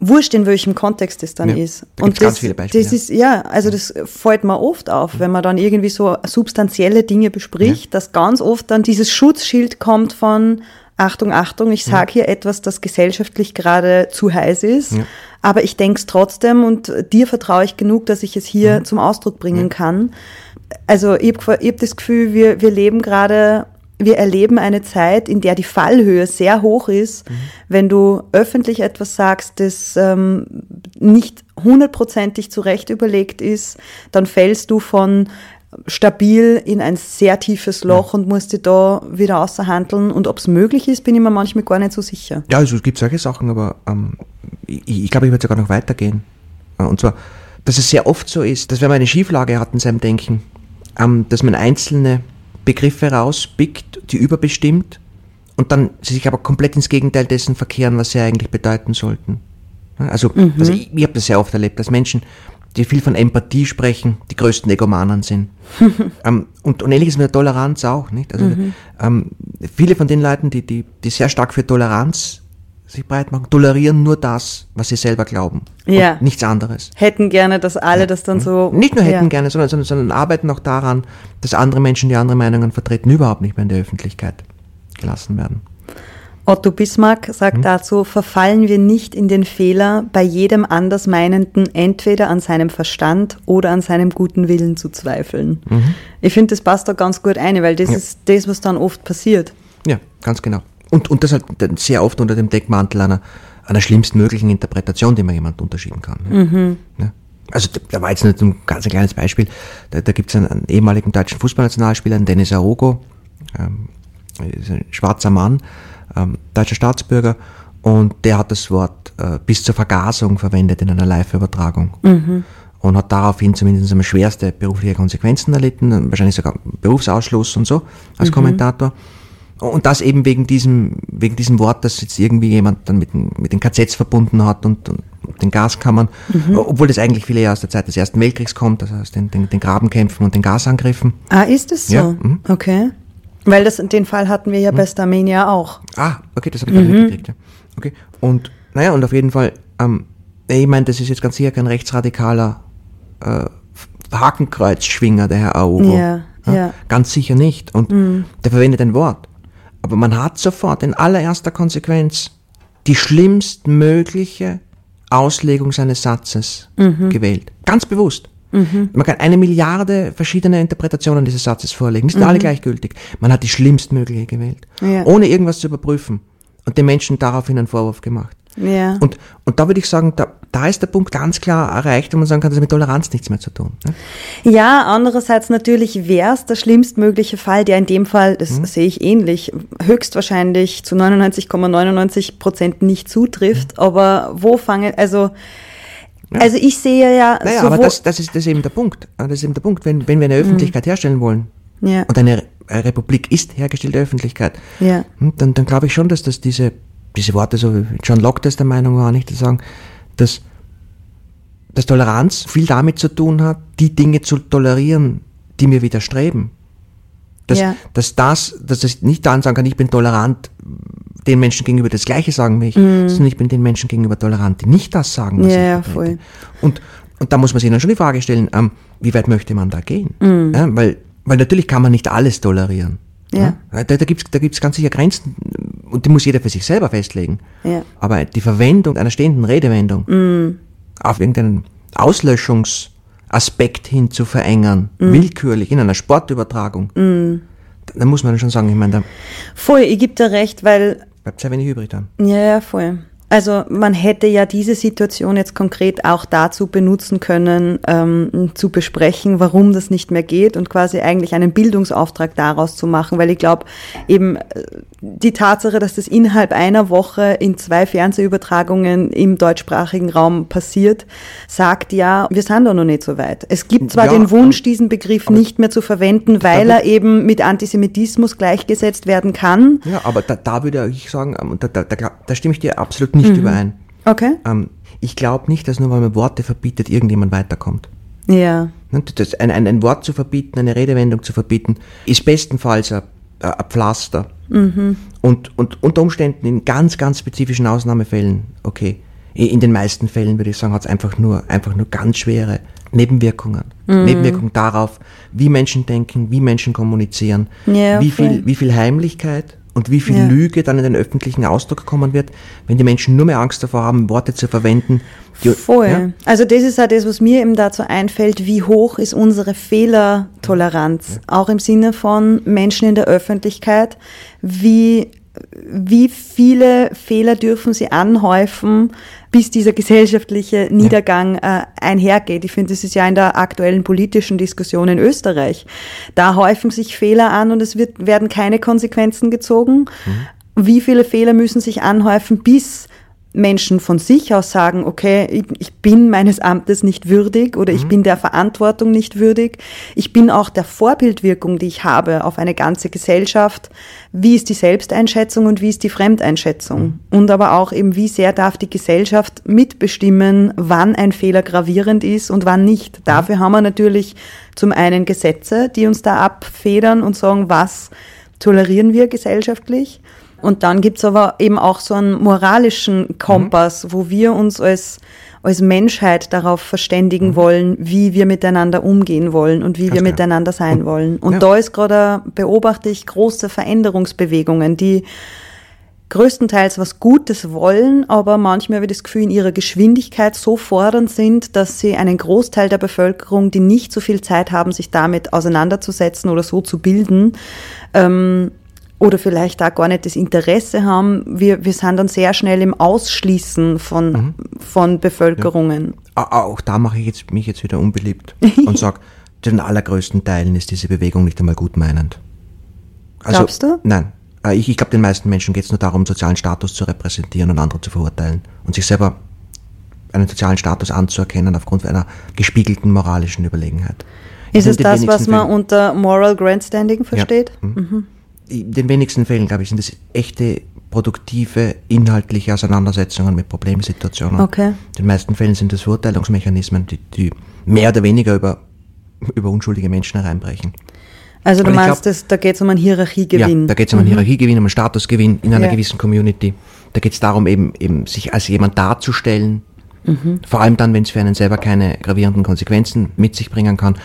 wurscht in welchem Kontext es dann ja, ist. Da und das, ganz viele Beispiele. das ist, ja, also das fällt mir oft auf, wenn man dann irgendwie so substanzielle Dinge bespricht, ja. dass ganz oft dann dieses Schutzschild kommt von Achtung, Achtung, ich sage hier etwas, das gesellschaftlich gerade zu heiß ist, ja. aber ich denke es trotzdem und dir vertraue ich genug, dass ich es hier zum Ausdruck bringen kann. Also ich habe hab das Gefühl, wir, wir leben gerade wir erleben eine Zeit, in der die Fallhöhe sehr hoch ist, mhm. wenn du öffentlich etwas sagst, das ähm, nicht hundertprozentig zurecht überlegt ist, dann fällst du von stabil in ein sehr tiefes Loch ja. und musst dich da wieder außerhandeln. Und ob es möglich ist, bin ich mir manchmal gar nicht so sicher. Ja, also es gibt solche Sachen, aber ähm, ich, ich glaube, ich würde sogar noch weitergehen. Äh, und zwar, dass es sehr oft so ist, dass wenn man eine Schieflage hat in seinem Denken, ähm, dass man einzelne Begriffe rauspickt, die überbestimmt und dann sie sich aber komplett ins Gegenteil dessen verkehren, was sie eigentlich bedeuten sollten. Also, mhm. also ich, ich habe das sehr oft erlebt, dass Menschen, die viel von Empathie sprechen, die größten Egomanen sind. ähm, und, und ähnliches mit der Toleranz auch, nicht? Also mhm. ähm, viele von den Leuten, die, die, die sehr stark für Toleranz sich breit machen, tolerieren nur das, was sie selber glauben. Ja. Nichts anderes. Hätten gerne, dass alle ja. das dann so. Nicht nur hätten ja. gerne, sondern, sondern, sondern arbeiten auch daran, dass andere Menschen, die andere Meinungen vertreten, überhaupt nicht mehr in der Öffentlichkeit gelassen werden. Otto Bismarck sagt mhm. dazu, verfallen wir nicht in den Fehler, bei jedem Andersmeinenden entweder an seinem Verstand oder an seinem guten Willen zu zweifeln. Mhm. Ich finde, das passt da ganz gut ein, weil das ja. ist das, was dann oft passiert. Ja, ganz genau. Und, und das halt sehr oft unter dem Deckmantel einer, einer schlimmsten möglichen Interpretation, die man jemand unterschieden kann. Mhm. Ja. Also da war jetzt nicht ein ganz ein kleines Beispiel. Da, da gibt es einen, einen, ehemaligen deutschen Fußballnationalspieler, Dennis Arogo, ähm, ist ein schwarzer Mann, ähm, deutscher Staatsbürger, und der hat das Wort äh, bis zur Vergasung verwendet in einer Live-Übertragung. Mhm. Und hat daraufhin zumindest einmal schwerste berufliche Konsequenzen erlitten, wahrscheinlich sogar Berufsausschluss und so als mhm. Kommentator. Und das eben wegen diesem, wegen diesem Wort, das jetzt irgendwie jemand dann mit, mit den KZs verbunden hat und, und den Gaskammern, mhm. obwohl das eigentlich viele Jahre aus der Zeit des Ersten Weltkriegs kommt, also aus den, den, den Grabenkämpfen und den Gasangriffen. Ah, ist es so? Ja, mhm. Okay. Weil das, den Fall hatten wir ja mhm. bei Starmania auch. Ah, okay, das habe ich mhm. mitgekriegt. Ja. Okay. Und naja, und auf jeden Fall, ähm, ich meine, das ist jetzt ganz sicher kein rechtsradikaler äh, Hakenkreuzschwinger, der Herr. Ja, ja, ja. Ganz sicher nicht. Und mhm. der verwendet ein Wort. Aber man hat sofort in allererster Konsequenz die schlimmstmögliche Auslegung seines Satzes mhm. gewählt. Ganz bewusst. Mhm. Man kann eine Milliarde verschiedene Interpretationen dieses Satzes vorlegen. Die sind mhm. alle gleichgültig. Man hat die schlimmstmögliche gewählt. Ja. Ohne irgendwas zu überprüfen. Und den Menschen daraufhin einen Vorwurf gemacht. Ja. Und, und da würde ich sagen, da, da ist der Punkt ganz klar erreicht, wo man sagen kann, das hat mit Toleranz nichts mehr zu tun. Ne? Ja, andererseits natürlich wäre es der schlimmstmögliche Fall, der in dem Fall, das mhm. sehe ich ähnlich, höchstwahrscheinlich zu 99,99 Prozent nicht zutrifft. Mhm. Aber wo fangen, also ja. Also ich sehe ja. Naja, aber das, das, ist, das ist eben der Punkt. Das ist eben der Punkt. Wenn, wenn wir eine mhm. Öffentlichkeit mhm. herstellen wollen, ja. und eine Republik ist hergestellte Öffentlichkeit, ja. Hm, dann, dann glaube ich schon, dass das diese diese Worte, so wie John Locke das der Meinung war, nicht zu sagen, dass, dass Toleranz viel damit zu tun hat, die Dinge zu tolerieren, die mir widerstreben. Dass, ja. dass das, dass ich nicht dann sagen kann, ich bin tolerant, den Menschen gegenüber das Gleiche sagen wie ich, mm. sondern ich bin den Menschen gegenüber tolerant, die nicht das sagen, was ja, ich voll. Und, und da muss man sich dann schon die Frage stellen, ähm, wie weit möchte man da gehen? Mm. Ja, weil, weil natürlich kann man nicht alles tolerieren. Ja. ja. Da, da gibt es da gibt's ganz sicher Grenzen und die muss jeder für sich selber festlegen. Ja. Aber die Verwendung einer stehenden Redewendung mm. auf irgendeinen Auslöschungsaspekt hin zu verengen, mm. willkürlich in einer Sportübertragung, mm. da, da, muss man schon sagen, ich meine, da. Voll, ich gebe dir recht, weil. Bleibt sehr wenig übrig dann. Ja, ja, voll. Also man hätte ja diese Situation jetzt konkret auch dazu benutzen können, ähm, zu besprechen, warum das nicht mehr geht und quasi eigentlich einen Bildungsauftrag daraus zu machen, weil ich glaube, eben äh, die Tatsache, dass das innerhalb einer Woche in zwei Fernsehübertragungen im deutschsprachigen Raum passiert, sagt ja, wir sind da noch nicht so weit. Es gibt zwar ja, den Wunsch, diesen Begriff nicht mehr zu verwenden, weil er eben mit Antisemitismus gleichgesetzt werden kann. Ja, aber da, da würde ich sagen, ähm, da, da, da, da stimme ich dir absolut nicht mhm. überein. Okay. Ähm, ich glaube nicht, dass nur weil man Worte verbietet, irgendjemand weiterkommt. Ja. Das, ein, ein, ein Wort zu verbieten, eine Redewendung zu verbieten, ist bestenfalls ein, ein Pflaster. Mhm. Und, und unter Umständen in ganz, ganz spezifischen Ausnahmefällen, okay, in den meisten Fällen würde ich sagen, hat es einfach nur, einfach nur ganz schwere Nebenwirkungen. Mhm. Nebenwirkungen darauf, wie Menschen denken, wie Menschen kommunizieren, ja, wie, viel, wie viel Heimlichkeit und wie viel ja. Lüge dann in den öffentlichen Ausdruck kommen wird, wenn die Menschen nur mehr Angst davor haben, Worte zu verwenden. Die, Voll. Ja? Also das ist auch das, was mir eben dazu einfällt, wie hoch ist unsere Fehlertoleranz, ja. auch im Sinne von Menschen in der Öffentlichkeit, wie wie viele Fehler dürfen sie anhäufen, bis dieser gesellschaftliche Niedergang äh, einhergeht. Ich finde, das ist ja in der aktuellen politischen Diskussion in Österreich. Da häufen sich Fehler an und es wird, werden keine Konsequenzen gezogen. Mhm. Wie viele Fehler müssen sich anhäufen, bis Menschen von sich aus sagen, okay, ich, ich bin meines Amtes nicht würdig oder mhm. ich bin der Verantwortung nicht würdig. Ich bin auch der Vorbildwirkung, die ich habe auf eine ganze Gesellschaft. Wie ist die Selbsteinschätzung und wie ist die Fremdeinschätzung? Mhm. Und aber auch eben, wie sehr darf die Gesellschaft mitbestimmen, wann ein Fehler gravierend ist und wann nicht. Mhm. Dafür haben wir natürlich zum einen Gesetze, die uns da abfedern und sagen, was tolerieren wir gesellschaftlich und dann gibt's aber eben auch so einen moralischen Kompass, mhm. wo wir uns als, als Menschheit darauf verständigen mhm. wollen, wie wir miteinander umgehen wollen und wie Ganz wir klar. miteinander sein und, wollen. Und ja. da ist gerade, beobachte ich große Veränderungsbewegungen, die größtenteils was Gutes wollen, aber manchmal habe ich das Gefühl, in ihrer Geschwindigkeit so fordernd sind, dass sie einen Großteil der Bevölkerung, die nicht so viel Zeit haben, sich damit auseinanderzusetzen oder so zu bilden, ähm, oder vielleicht da gar nicht das Interesse haben, wir, wir sind dann sehr schnell im Ausschließen von, mhm. von Bevölkerungen. Ja. Auch da mache ich jetzt, mich jetzt wieder unbeliebt und sage, den allergrößten Teilen ist diese Bewegung nicht einmal gut meinend. Also, Glaubst du? Nein. Äh, ich, ich glaube, den meisten Menschen geht es nur darum, sozialen Status zu repräsentieren und andere zu verurteilen und sich selber einen sozialen Status anzuerkennen aufgrund einer gespiegelten moralischen Überlegenheit. Ist es das, was man unter Moral Grandstanding versteht? Ja. Mhm. mhm. In den wenigsten Fällen, glaube ich, sind es echte, produktive, inhaltliche Auseinandersetzungen mit Problemsituationen. Okay. In den meisten Fällen sind es Verurteilungsmechanismen, die, die mehr oder weniger über, über unschuldige Menschen hereinbrechen. Also du meinst, glaub, das, da geht es um einen Hierarchiegewinn? Ja, da geht es um einen mhm. Hierarchiegewinn, um einen Statusgewinn in einer ja. gewissen Community. Da geht es darum, eben, eben sich als jemand darzustellen, mhm. vor allem dann, wenn es für einen selber keine gravierenden Konsequenzen mit sich bringen kann.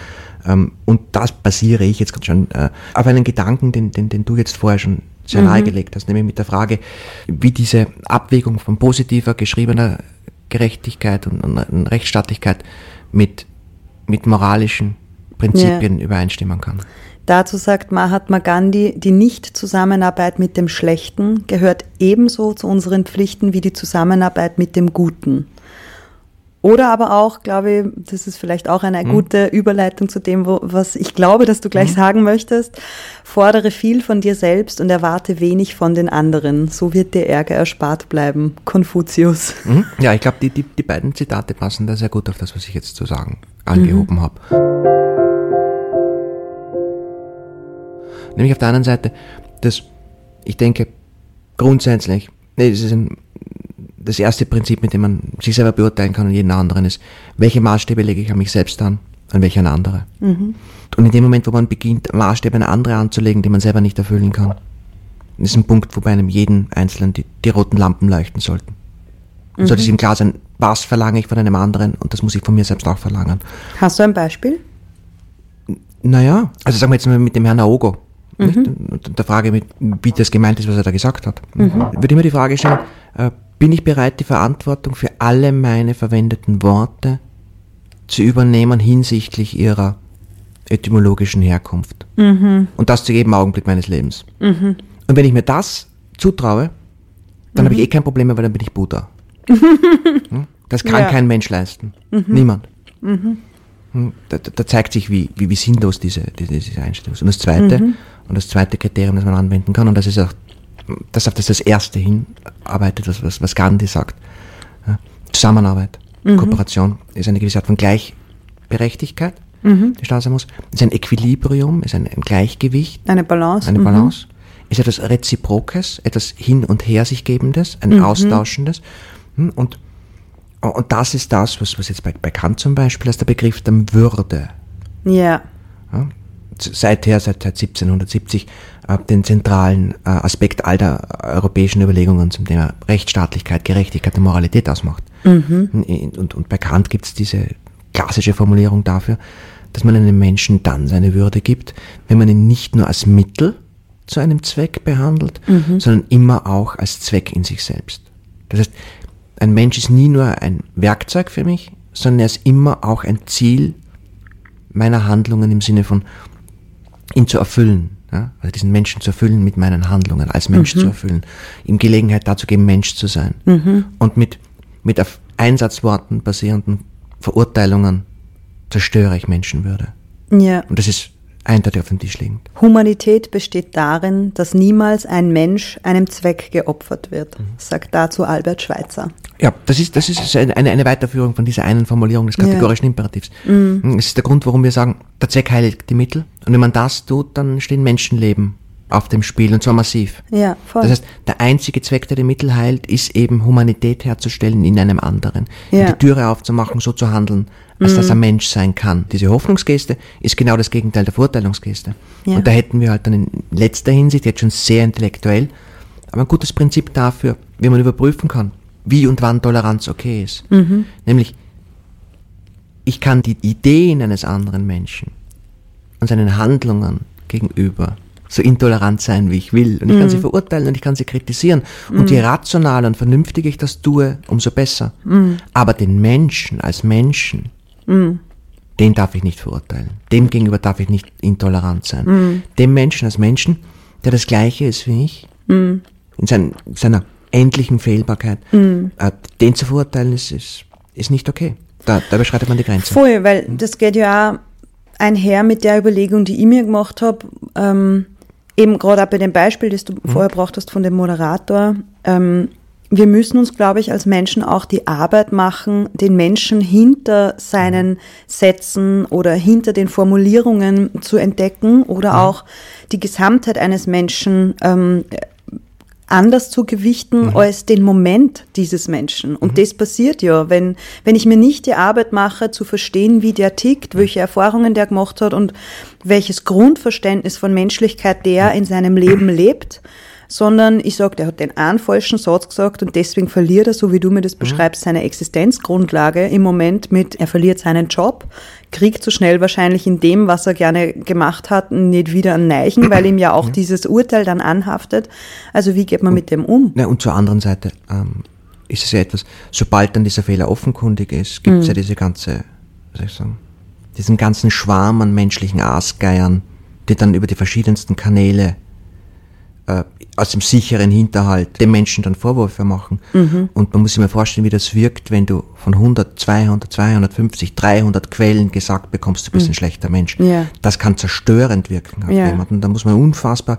Ähm, und das basiere ich jetzt gerade schon äh, auf einen Gedanken, den, den, den du jetzt vorher schon sehr mhm. nahegelegt hast, nämlich mit der Frage, wie diese Abwägung von positiver, geschriebener Gerechtigkeit und, und Rechtsstaatlichkeit mit, mit moralischen Prinzipien ja. übereinstimmen kann. Dazu sagt Mahatma Gandhi, die Nichtzusammenarbeit mit dem Schlechten gehört ebenso zu unseren Pflichten wie die Zusammenarbeit mit dem Guten. Oder aber auch, glaube ich, das ist vielleicht auch eine mhm. gute Überleitung zu dem, wo, was ich glaube, dass du gleich mhm. sagen möchtest. Fordere viel von dir selbst und erwarte wenig von den anderen. So wird dir Ärger erspart bleiben. Konfuzius. Mhm. Ja, ich glaube, die, die, die beiden Zitate passen da sehr gut auf das, was ich jetzt zu sagen angehoben mhm. habe. Nämlich auf der anderen Seite, dass ich denke, grundsätzlich, nee, das ist ein, das erste Prinzip, mit dem man sich selber beurteilen kann und jeden anderen ist, welche Maßstäbe lege ich an mich selbst an und welche an andere. Mhm. Und in dem Moment, wo man beginnt, Maßstäbe an andere anzulegen, die man selber nicht erfüllen kann, ist ein Punkt, wo bei einem jeden Einzelnen die, die roten Lampen leuchten sollten. Mhm. Sollte es ihm klar sein, was verlange ich von einem anderen und das muss ich von mir selbst auch verlangen. Hast du ein Beispiel? Naja, also sagen wir jetzt mal mit dem Herrn Aogo. Mhm. Und der Frage, wie das gemeint ist, was er da gesagt hat. Mhm. Würde immer die Frage stellen, äh, bin ich bereit, die Verantwortung für alle meine verwendeten Worte zu übernehmen hinsichtlich ihrer etymologischen Herkunft? Mhm. Und das zu jedem Augenblick meines Lebens. Mhm. Und wenn ich mir das zutraue, dann habe ich mhm. eh kein Problem mehr, weil dann bin ich Buddha. Hm? das kann ja. kein Mensch leisten. Mhm. Niemand. Hm? Da, da, zeigt sich, wie, wie, wie sinnlos diese, diese Einstellung ist. Und das Zweite, mhm. und das zweite Kriterium, das man anwenden kann, und das ist auch, das auf das das erste hinarbeitet, was, was, was Gandhi sagt. Ja? Zusammenarbeit, mhm. Kooperation ist eine gewisse Art von Gleichberechtigkeit, mhm. die da sein muss. Ist ein Equilibrium, ist ein, ein Gleichgewicht. Eine Balance. Eine mhm. Balance. Ist etwas Reziprokes, etwas hin und her sich gebendes, ein mhm. Austauschendes. Hm? Und und das ist das, was, was jetzt bei, bei Kant zum Beispiel als der Begriff der Würde. Ja. ja seither, seit, seit 1770, äh, den zentralen äh, Aspekt all der europäischen Überlegungen zum Thema Rechtsstaatlichkeit, Gerechtigkeit und Moralität ausmacht. Mhm. Und, und bei Kant gibt es diese klassische Formulierung dafür, dass man einem Menschen dann seine Würde gibt, wenn man ihn nicht nur als Mittel zu einem Zweck behandelt, mhm. sondern immer auch als Zweck in sich selbst. Das heißt, ein Mensch ist nie nur ein Werkzeug für mich, sondern er ist immer auch ein Ziel meiner Handlungen im Sinne von ihn zu erfüllen. Ja? Also diesen Menschen zu erfüllen mit meinen Handlungen, als Mensch mhm. zu erfüllen, ihm Gelegenheit dazu geben, Mensch zu sein. Mhm. Und mit, mit auf Einsatzworten basierenden Verurteilungen zerstöre ich Menschenwürde. Ja. Und das ist eindeutig auf dem Tisch liegend. Humanität besteht darin, dass niemals ein Mensch einem Zweck geopfert wird, mhm. sagt dazu Albert Schweitzer. Ja, das ist, das ist eine, eine Weiterführung von dieser einen Formulierung des kategorischen ja. Imperativs. Mhm. Das ist der Grund, warum wir sagen, der Zweck heiligt die Mittel. Und wenn man das tut, dann stehen Menschenleben auf dem Spiel und zwar massiv. Ja, voll. Das heißt, der einzige Zweck, der die Mittel heilt, ist eben Humanität herzustellen in einem anderen. Ja. Die Türe aufzumachen, so zu handeln, als mhm. dass er Mensch sein kann. Diese Hoffnungsgeste ist genau das Gegenteil der Verurteilungsgeste. Ja. Und da hätten wir halt dann in letzter Hinsicht, jetzt schon sehr intellektuell, aber ein gutes Prinzip dafür, wie man überprüfen kann, wie und wann Toleranz okay ist. Mhm. Nämlich, ich kann die Ideen eines anderen Menschen und seinen Handlungen gegenüber so intolerant sein, wie ich will. Und ich kann sie verurteilen und ich kann sie kritisieren. Und je rationaler und vernünftiger ich das tue, umso besser. Aber den Menschen als Menschen, den darf ich nicht verurteilen. Dem gegenüber darf ich nicht intolerant sein. Dem Menschen als Menschen, der das Gleiche ist wie ich, in sein, seiner endlichen Fehlbarkeit, äh, den zu verurteilen, ist, ist, ist nicht okay. Da, da überschreitet man die Grenze. Voll, weil das geht ja auch einher mit der Überlegung, die ich mir gemacht habe, ähm, eben gerade auch bei dem Beispiel, das du vorher gebracht hast von dem Moderator, ähm, wir müssen uns, glaube ich, als Menschen auch die Arbeit machen, den Menschen hinter seinen Sätzen oder hinter den Formulierungen zu entdecken oder auch die Gesamtheit eines Menschen ähm, anders zu gewichten als den Moment dieses Menschen. Und das passiert ja, wenn, wenn ich mir nicht die Arbeit mache, zu verstehen, wie der tickt, welche Erfahrungen der gemacht hat und welches Grundverständnis von Menschlichkeit der in seinem Leben lebt, sondern ich sage, der hat den einen falschen Satz gesagt und deswegen verliert er, so wie du mir das beschreibst, seine Existenzgrundlage im Moment mit, er verliert seinen Job, kriegt so schnell wahrscheinlich in dem, was er gerne gemacht hat, nicht wieder einen Neichen, weil ihm ja auch dieses Urteil dann anhaftet. Also wie geht man mit dem um? Ja, und zur anderen Seite ähm, ist es ja etwas, sobald dann dieser Fehler offenkundig ist, gibt es ja diese ganze, wie soll ich sagen, diesen ganzen Schwarm an menschlichen Aasgeiern, die dann über die verschiedensten Kanäle äh, aus dem sicheren Hinterhalt den Menschen dann Vorwürfe machen. Und man muss sich mal vorstellen, wie das wirkt, wenn du von 100, 200, 250, 300 Quellen gesagt bekommst, du bist ein schlechter Mensch. Ja. Das kann zerstörend wirken auf Ja. jemanden. Da muss man unfassbar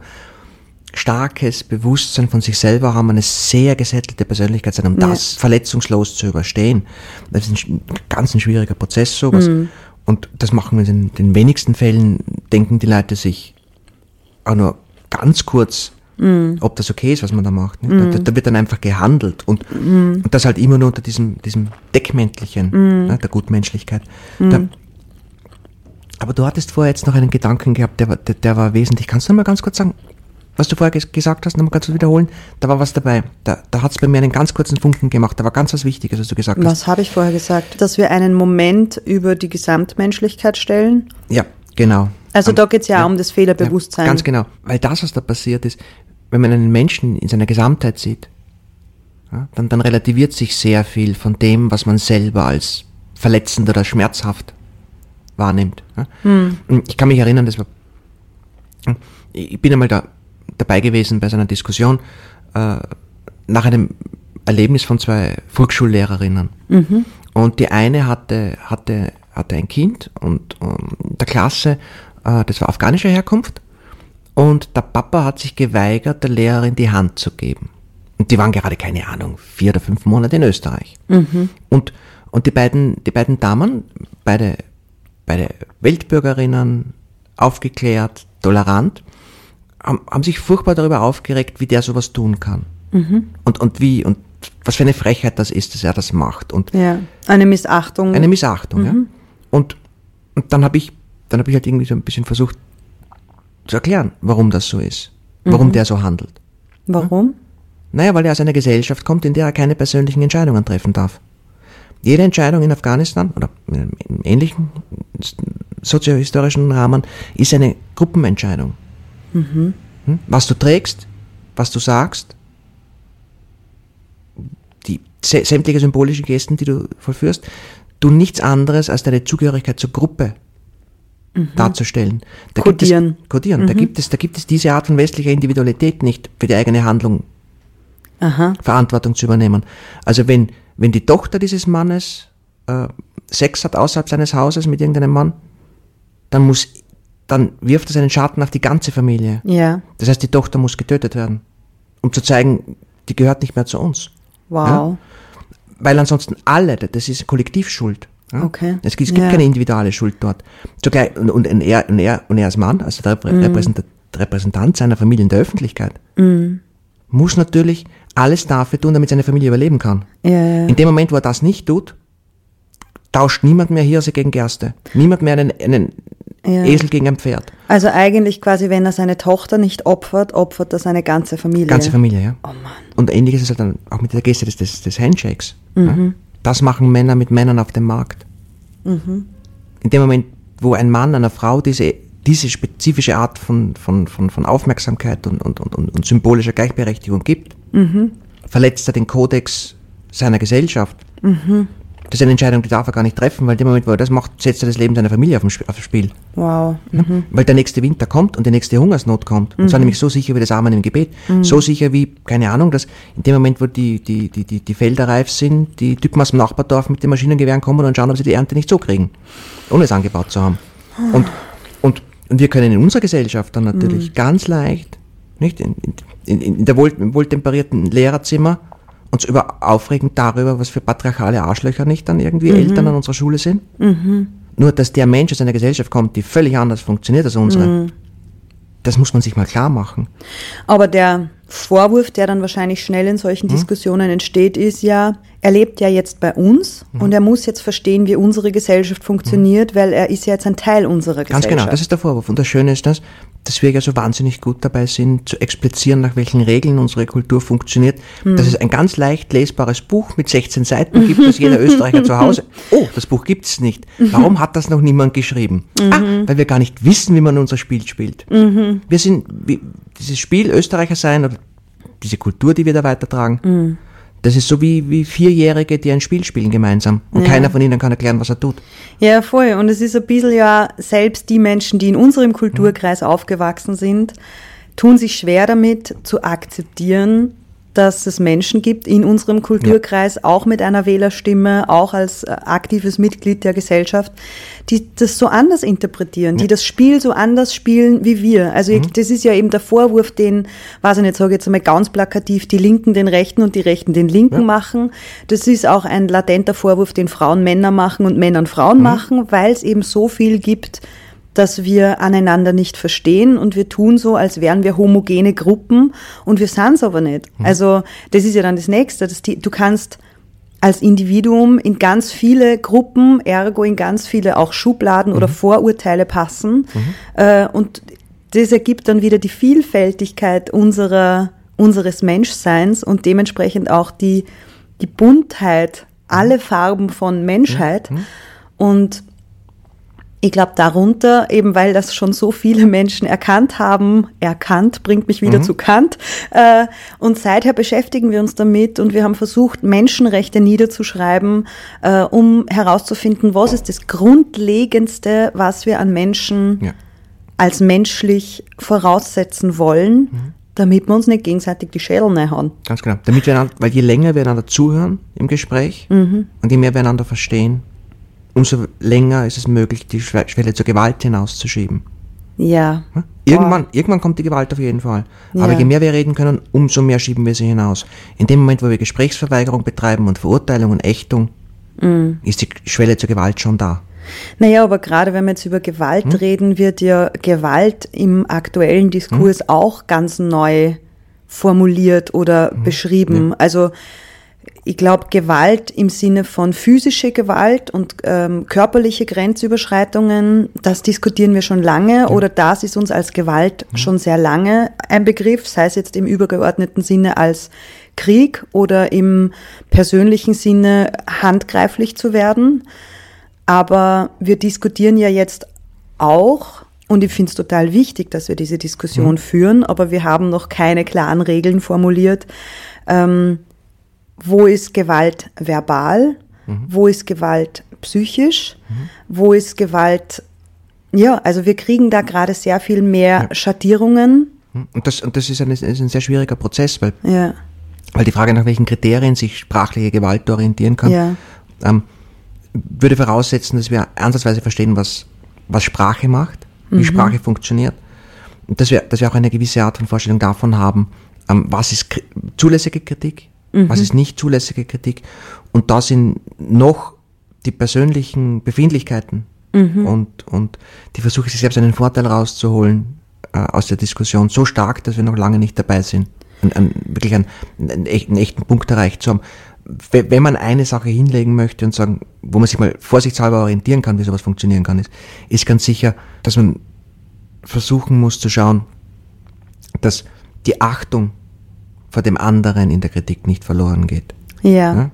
starkes Bewusstsein von sich selber haben, eine sehr gesättelte Persönlichkeit sein, um Ja. das verletzungslos zu überstehen. Das ist ein ganz ein schwieriger Prozess, sowas. Mhm. Und das machen wir in den wenigsten Fällen, denken die Leute sich auch nur ganz kurz, Mhm. ob das okay ist, was man da macht. Ne? Da, da wird dann einfach gehandelt und, Mhm. und das halt immer nur unter diesem, diesem Deckmäntelchen ne, der Gutmenschlichkeit. Mhm. Da, aber du hattest vorher jetzt noch einen Gedanken gehabt, der, war- der, der war wesentlich. Kannst du noch mal ganz kurz sagen, was du vorher ges gesagt hast, noch mal ganz kurz wiederholen? Da war was dabei. Da, da hat es bei mir einen ganz kurzen Funken gemacht. Da war ganz was Wichtiges, was du gesagt hast. Was habe ich vorher gesagt? Dass wir einen Moment über die Gesamtmenschlichkeit stellen? Ja, genau. Also da geht es ja, um das Fehlerbewusstsein. Ja, ganz genau. Weil das, was da passiert ist, wenn man einen Menschen in seiner Gesamtheit sieht, ja, dann, dann relativiert sich sehr viel von dem, was man selber als verletzend oder schmerzhaft wahrnimmt. Ja. Und Ich kann mich erinnern, das war, ich bin einmal da dabei gewesen bei so einer Diskussion äh, nach einem Erlebnis von zwei Volksschullehrerinnen. Und die eine hatte, hatte, hatte ein Kind und ähm, in der Klasse, äh, das war afghanischer Herkunft, und der Papa hat sich geweigert, der Lehrerin die Hand zu geben. Und die waren gerade, keine Ahnung, vier oder fünf Monate in Österreich. Und, und die beiden, die beiden Damen, beide, beide Weltbürgerinnen, aufgeklärt, tolerant, haben, haben sich furchtbar darüber aufgeregt, wie der sowas tun kann. Und, und wie, und was für eine Frechheit das ist, dass er das macht. Und Ja, eine Missachtung. eine Missachtung, ja. Und, und dann habe ich, dann habe ich halt irgendwie so ein bisschen versucht zu erklären, warum das so ist. Warum der so handelt. Warum? Naja, weil er aus einer Gesellschaft kommt, in der er keine persönlichen Entscheidungen treffen darf. Jede Entscheidung in Afghanistan oder in einem ähnlichen soziohistorischen Rahmen ist eine Gruppenentscheidung. Hm? Was du trägst, was du sagst, die sä- sämtliche symbolische Gesten, die du vollführst, tun nichts anderes als deine Zugehörigkeit zur Gruppe darzustellen. Da gibt es- Kodieren. Kodieren. Da gibt es, da gibt es diese Art von westlicher Individualität nicht für die eigene Handlung Aha. Verantwortung zu übernehmen. Also wenn, wenn die Tochter dieses Mannes äh, Sex hat außerhalb seines Hauses mit irgendeinem Mann, dann muss, dann wirft das einen Schatten auf die ganze Familie. Ja. Das heißt, die Tochter muss getötet werden, um zu zeigen, die gehört nicht mehr zu uns. Wow. Weil ansonsten alle, das ist Kollektivschuld. Okay. Es gibt, es gibt Ja. keine individuelle Schuld dort. Zugleich, und, und, er, und, er, und er als Mann, also der Mhm. Reprä- Repräsentant seiner Familie in der Öffentlichkeit, muss natürlich alles dafür tun, damit seine Familie überleben kann. Ja. In dem Moment, wo er das nicht tut, tauscht niemand mehr Hirse gegen Gerste. Niemand mehr einen, einen Ja. Esel gegen ein Pferd. Also eigentlich quasi, wenn er seine Tochter nicht opfert, opfert er seine ganze Familie. Ganze Familie, ja. Oh Mann. Und ähnlich ist es halt dann auch mit der Geste des, des, des Handshakes. Mhm. Ja? Das machen Männer mit Männern auf dem Markt. Mhm. In dem Moment, wo ein Mann einer Frau diese diese spezifische Art von, von, von, von Aufmerksamkeit und, und, und, und symbolischer Gleichberechtigung gibt, mhm. verletzt er den Kodex seiner Gesellschaft. Mhm. Das ist eine Entscheidung, die darf er gar nicht treffen, weil in dem Moment, wo er das macht, setzt er das Leben seiner Familie auf, aufs Spiel. Wow. Mhm. Weil der nächste Winter kommt und die nächste Hungersnot kommt. Und zwar mhm. nämlich so sicher wie das Amen im Gebet. Mhm. So sicher wie, keine Ahnung, dass in dem Moment, wo die, die, die, die, die Felder reif sind, die Typen aus dem Nachbardorf mit den Maschinengewehren kommen und schauen, ob sie die Ernte nicht so kriegen. Ohne es angebaut zu haben. Und, und, und wir können in unserer Gesellschaft dann natürlich mhm. ganz leicht, nicht, in, in, in der wohl, wohltemperierten Lehrerzimmer, uns über aufregen darüber, was für patriarchale Arschlöcher nicht dann irgendwie mhm. Eltern an unserer Schule sind. Mhm. Nur, dass der Mensch aus einer Gesellschaft kommt, die völlig anders funktioniert als unsere, mhm. das muss man sich mal klar machen. Aber der Vorwurf, der dann wahrscheinlich schnell in solchen mhm. Diskussionen entsteht, ist ja, er lebt ja jetzt bei uns mhm. und er muss jetzt verstehen, wie unsere Gesellschaft funktioniert, mhm. weil er ist ja jetzt ein Teil unserer Gesellschaft. Ganz genau, das ist der Vorwurf. Und das Schöne ist das, dass wir ja so wahnsinnig gut dabei sind, zu explizieren, nach welchen Regeln unsere Kultur funktioniert, mhm. dass es ein ganz leicht lesbares Buch mit 16 Seiten gibt, das jeder Österreicher zu Hause, oh, das Buch gibt's nicht. Warum hat das noch niemand geschrieben? Mhm. Ah, weil wir gar nicht wissen, wie man unser Spiel spielt. Mhm. Wir sind, wie, dieses Spiel Österreicher sein oder diese Kultur, die wir da weitertragen, mhm. Das ist so wie, wie Vierjährige, die ein Spiel spielen gemeinsam. Und ja. keiner von ihnen kann erklären, was er tut. Ja, voll. Und es ist ein bisschen ja, selbst die Menschen, die in unserem Kulturkreis mhm. aufgewachsen sind, tun sich schwer damit zu akzeptieren, dass es Menschen gibt in unserem Kulturkreis, ja. auch mit einer Wählerstimme, auch als äh, aktives Mitglied der Gesellschaft, die das so anders interpretieren, ja. die das Spiel so anders spielen wie wir. Also mhm. das ist ja eben der Vorwurf, den, weiß ich nicht, sage jetzt einmal ganz plakativ, die Linken den Rechten und die Rechten den Linken ja. machen. Das ist auch ein latenter Vorwurf, den Frauen Männer machen und Männern Frauen mhm. machen, weil es eben so viel gibt, dass wir aneinander nicht verstehen und wir tun so, als wären wir homogene Gruppen und wir sind es aber nicht. Mhm. Also das ist ja dann das Nächste. Dass die, du kannst als Individuum in ganz viele Gruppen, ergo in ganz viele auch Schubladen mhm. oder Vorurteile passen. Mhm. Äh, und das ergibt dann wieder die Vielfältigkeit unserer, unseres Menschseins und dementsprechend auch die, die Buntheit, alle Farben von Menschheit. Mhm. Und ich glaube darunter, eben weil das schon so viele Menschen erkannt haben, erkannt, bringt mich wieder mhm. zu Kant. Äh, und seither beschäftigen wir uns damit und wir haben versucht, Menschenrechte niederzuschreiben, äh, um herauszufinden, was ist das Grundlegendste, was wir an Menschen ja. als menschlich voraussetzen wollen. Mhm. Damit wir uns nicht gegenseitig die Schädel hauen. Ganz genau. Damit wir, weil je länger wir einander zuhören im Gespräch mhm. und je mehr wir einander verstehen, umso länger ist es möglich, die Schwelle zur Gewalt hinauszuschieben. Ja. Irgendwann, irgendwann kommt die Gewalt auf jeden Fall. Ja. Aber je mehr wir reden können, umso mehr schieben wir sie hinaus. In dem Moment, wo wir Gesprächsverweigerung betreiben und Verurteilung und Ächtung, mhm. ist die Schwelle zur Gewalt schon da. Naja, aber gerade wenn wir jetzt über Gewalt hm? reden, wird ja Gewalt im aktuellen Diskurs hm? auch ganz neu formuliert oder hm? beschrieben. Ja. Also ich glaube, Gewalt im Sinne von physische Gewalt und ähm, körperliche Grenzüberschreitungen, das diskutieren wir schon lange ja. oder das ist uns als Gewalt ja. schon sehr lange ein Begriff, sei es jetzt im übergeordneten Sinne als Krieg oder im persönlichen Sinne handgreiflich zu werden. Aber wir diskutieren ja jetzt auch, und ich finde es total wichtig, dass wir diese Diskussion mhm. führen, aber wir haben noch keine klaren Regeln formuliert. Ähm, wo ist Gewalt verbal, mhm. wo ist Gewalt psychisch, mhm. wo ist Gewalt, ja, also wir kriegen da gerade sehr viel mehr ja. Schattierungen. Mhm. Und das, und das ist, ein, ist ein sehr schwieriger Prozess, weil, ja. weil die Frage, nach welchen Kriterien sich sprachliche Gewalt orientieren kann, ja. ähm, würde voraussetzen, dass wir ansatzweise verstehen, was, was Sprache macht, wie mhm. Sprache funktioniert. Und dass wir, dass wir auch eine gewisse Art von Vorstellung davon haben, ähm, was ist zulässige Kritik, Mhm. Was ist nicht zulässige Kritik? Und da sind noch die persönlichen Befindlichkeiten mhm. und, und die Versuche, sich selbst einen Vorteil rauszuholen äh, aus der Diskussion so stark, dass wir noch lange nicht dabei sind, ein, ein, wirklich einen, einen, echten, einen echten Punkt erreicht zu haben. Wenn man eine Sache hinlegen möchte und sagen, wo man sich mal vorsichtshalber orientieren kann, wie sowas funktionieren kann, ist, ist ganz sicher, dass man versuchen muss zu schauen, dass die Achtung vor dem anderen in der Kritik nicht verloren geht. Ja. ja?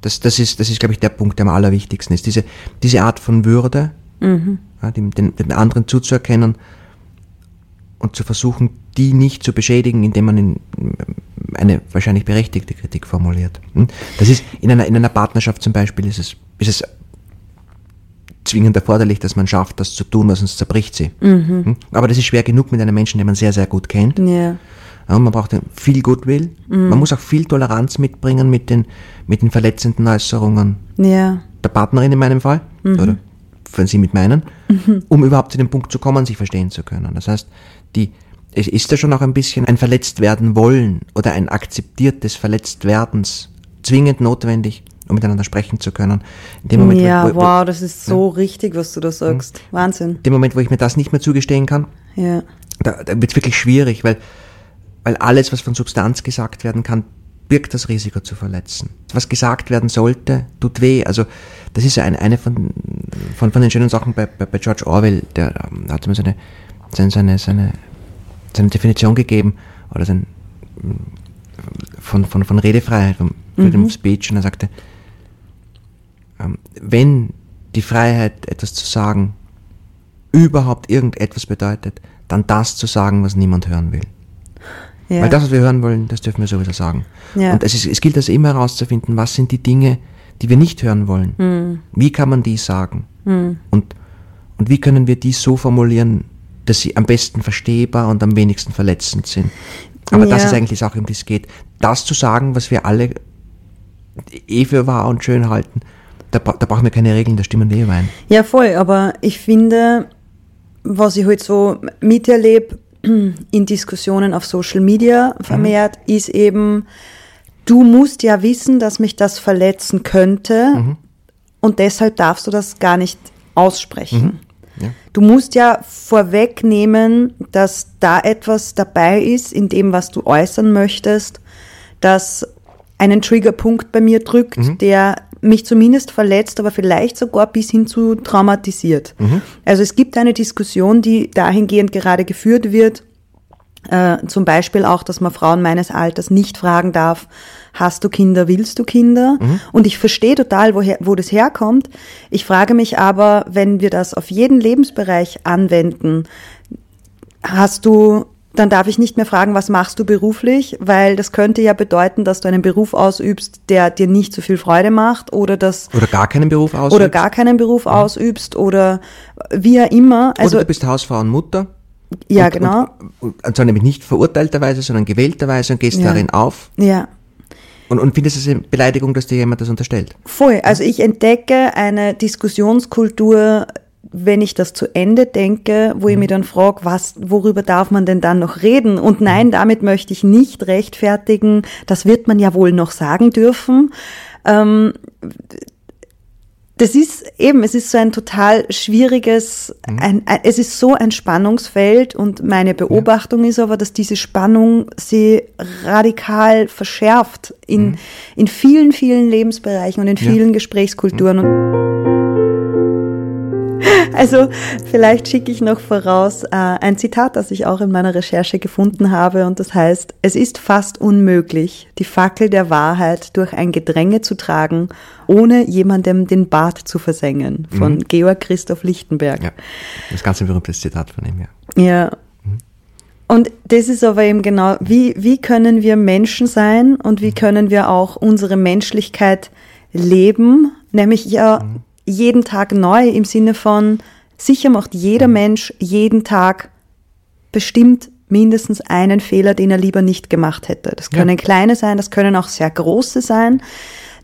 Das, das ist, das ist, glaube ich, der Punkt, der am allerwichtigsten ist. Diese, diese Art von Würde, Mhm. Ja, dem, den, den anderen zuzuerkennen und zu versuchen, die nicht zu beschädigen, indem man in, eine wahrscheinlich berechtigte Kritik formuliert. Hm? Das ist in einer, in einer Partnerschaft zum Beispiel ist es, ist es zwingend erforderlich, dass man schafft, das zu tun, weil sonst zerbricht sie. Mhm. Hm? Aber das ist schwer genug mit einem Menschen, den man sehr, sehr gut kennt. Ja. Man braucht viel Goodwill. Mhm. Man muss auch viel Toleranz mitbringen mit den, mit den verletzenden Äußerungen ja. der Partnerin in meinem Fall. Mhm. Oder wenn sie mit meinen, mhm. um überhaupt zu dem Punkt zu kommen, sich verstehen zu können. Das heißt, die, es ist da schon auch ein bisschen ein verletzt werden wollen oder ein akzeptiertes Verletztwerdens zwingend notwendig, um miteinander sprechen zu können. In dem Moment, ja, wo, wo, wow, das ist so ja. richtig, was du da sagst. Mhm. Wahnsinn. In dem Moment, wo ich mir das nicht mehr zugestehen kann, ja. da, da wird es wirklich schwierig, weil, weil alles, was von Substanz gesagt werden kann, birgt das Risiko zu verletzen. Was gesagt werden sollte, tut weh. Also das ist ja eine, eine von, von, von den schönen Sachen bei, bei, bei George Orwell, der ähm, hat mir seine, seine, seine, seine, seine Definition gegeben, oder sein, von, von, von Redefreiheit, von Freedom mhm. of Speech, und er sagte, ähm, wenn die Freiheit, etwas zu sagen, überhaupt irgendetwas bedeutet, dann das zu sagen, was niemand hören will. Ja. Weil das, was wir hören wollen, das dürfen wir sowieso sagen. Ja. Und es, ist, es gilt also immer herauszufinden, was sind die Dinge, die wir nicht hören wollen. Mhm. Wie kann man die sagen? Mhm. Und, und wie können wir die so formulieren, dass sie am besten verstehbar und am wenigsten verletzend sind? Aber ja. das ist eigentlich die Sache, um die es geht. Das zu sagen, was wir alle eh für wahr und schön halten, da, da brauchen wir keine Regeln, da stimmen wir überein. Ja, voll, aber ich finde, was ich heute halt so miterlebe in Diskussionen auf Social Media vermehrt, mhm. ist eben, du musst ja wissen, dass mich das verletzen könnte mhm. und deshalb darfst du das gar nicht aussprechen. Mhm. Ja. Du musst ja vorwegnehmen, dass da etwas dabei ist in dem, was du äußern möchtest, das einen Triggerpunkt bei mir drückt, mhm. der mich zumindest verletzt, aber vielleicht sogar bis hin zu traumatisiert. Mhm. Also es gibt eine Diskussion, die dahingehend gerade geführt wird, äh, zum Beispiel auch, dass man Frauen meines Alters nicht fragen darf, hast du Kinder, willst du Kinder? Mhm. Und ich verstehe total, woher, wo das herkommt. Ich frage mich aber, wenn wir das auf jeden Lebensbereich anwenden, hast du dann darf ich nicht mehr fragen, was machst du beruflich, weil das könnte ja bedeuten, dass du einen Beruf ausübst, der dir nicht so viel Freude macht oder dass oder gar keinen Beruf ausübst oder gar keinen Beruf ja. ausübst oder wie auch immer. Also oder du bist Hausfrau und Mutter. Ja, und, genau. Und, und, zwar nämlich nicht verurteilterweise, sondern gewählterweise und gehst ja. darin auf. Ja. Und, und findest es eine Beleidigung, dass dir jemand das unterstellt? Voll. Also ich entdecke eine Diskussionskultur wenn ich das zu Ende denke, wo ich mhm. mich dann frage, was, worüber darf man denn dann noch reden? Und nein, mhm. damit möchte ich nicht rechtfertigen, das wird man ja wohl noch sagen dürfen. Ähm, das ist eben, es ist so ein total schwieriges, mhm. ein, ein, es ist so ein Spannungsfeld und meine Beobachtung ja. ist aber, dass diese Spannung sie radikal verschärft in, mhm. in vielen, vielen Lebensbereichen und in vielen ja. Gesprächskulturen. Und also vielleicht schicke ich noch voraus äh, ein Zitat, das ich auch in meiner Recherche gefunden habe und das heißt, es ist fast unmöglich, die Fackel der Wahrheit durch ein Gedränge zu tragen, ohne jemandem den Bart zu versengen, von mhm. Georg Christoph Lichtenberg. Ja, das ganz ein berühmtes Zitat von ihm, ja. Ja. Mhm. Und das ist aber eben genau, wie, wie können wir Menschen sein und wie mhm. können wir auch unsere Menschlichkeit leben, nämlich ja mhm jeden Tag neu im Sinne von, sicher macht jeder Mensch jeden Tag bestimmt mindestens einen Fehler, den er lieber nicht gemacht hätte. Das können ja. kleine sein, das können auch sehr große sein.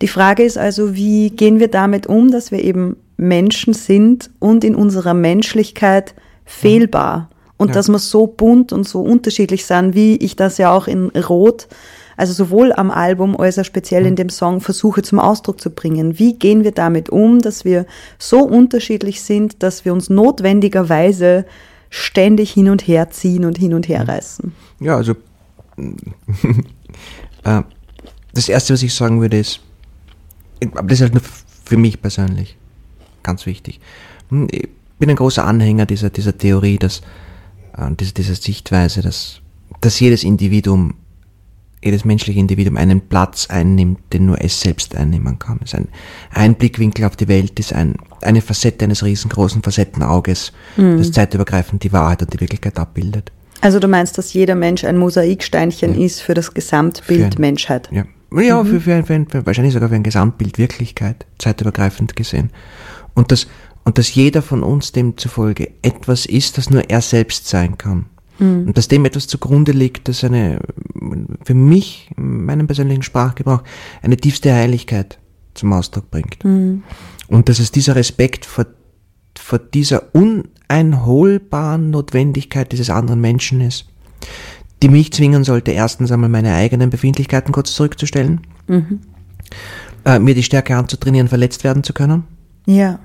Die Frage ist also, wie gehen wir damit um, dass wir eben Menschen sind und in unserer Menschlichkeit fehlbar. Und ja. dass wir so bunt und so unterschiedlich sind, wie ich das ja auch in Rot also sowohl am Album als auch speziell in mhm. dem Song versuche zum Ausdruck zu bringen. Wie gehen wir damit um, dass wir so unterschiedlich sind, dass wir uns notwendigerweise ständig hin und her ziehen und hin und her mhm. reißen? Ja, also äh, das Erste, was ich sagen würde, ist, aber das ist halt nur für mich persönlich ganz wichtig. Hm, ich bin ein großer Anhänger dieser, dieser Theorie, dass, äh, dieser, dieser Sichtweise, dass, dass jedes Individuum jedes menschliche Individuum einen Platz einnimmt, den nur es selbst einnehmen kann. Es ist ein, ein Blickwinkel auf die Welt, ist ein, eine Facette eines riesengroßen Facettenauges, mhm. das zeitübergreifend die Wahrheit und die Wirklichkeit abbildet. Also du meinst, dass jeder Mensch ein Mosaiksteinchen ja. ist für das Gesamtbild ein, Menschheit? Ja, ja mhm. für, für, ein, für, ein, für, wahrscheinlich sogar für ein Gesamtbild Wirklichkeit, zeitübergreifend gesehen. Und das, und dass jeder von uns demzufolge etwas ist, das nur er selbst sein kann. Mhm. Und dass dem etwas zugrunde liegt, das eine, für mich, meinen persönlichen Sprachgebrauch, eine tiefste Heiligkeit zum Ausdruck bringt. Mhm. Und dass es dieser Respekt vor, vor dieser uneinholbaren Notwendigkeit dieses anderen Menschen ist, die mich zwingen sollte, erstens einmal meine eigenen Befindlichkeiten kurz zurückzustellen, mhm. äh, mir die Stärke anzutrainieren, verletzt werden zu können. Ja.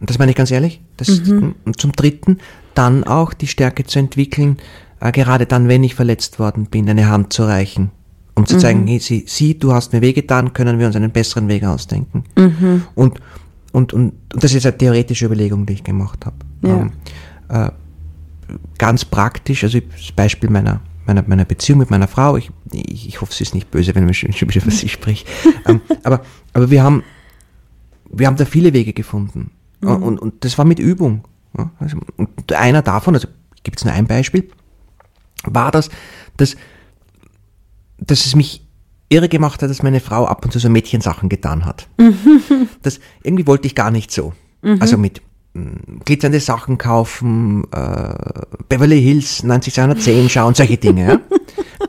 Und das meine ich ganz ehrlich. Das, mhm. Und zum Dritten, dann auch die Stärke zu entwickeln, äh, gerade dann, wenn ich verletzt worden bin, eine Hand zu reichen. Um zu mhm. zeigen, hey, sie, sie, du hast mir wehgetan, können wir uns einen besseren Weg ausdenken. Mhm. Und, und, und, und das ist eine theoretische Überlegung, die ich gemacht habe. Ja. Ähm, äh, ganz praktisch, also das Beispiel meiner, meiner, meiner Beziehung mit meiner Frau, ich, ich, ich hoffe, sie ist nicht böse, wenn ich schon wieder für sie spreche. ähm, aber, aber wir haben, wir haben da viele Wege gefunden. Mhm. Und, und das war mit Übung. Also, und einer davon, also gibt es nur ein Beispiel, war das, dass, dass es mich irre gemacht hat, dass meine Frau ab und zu so Mädchensachen getan hat. Mhm. Das irgendwie wollte ich gar nicht so. Mhm. Also mit mh, hm, glitzernde Sachen kaufen, äh, Beverly Hills 90210 schauen, solche Dinge, ja.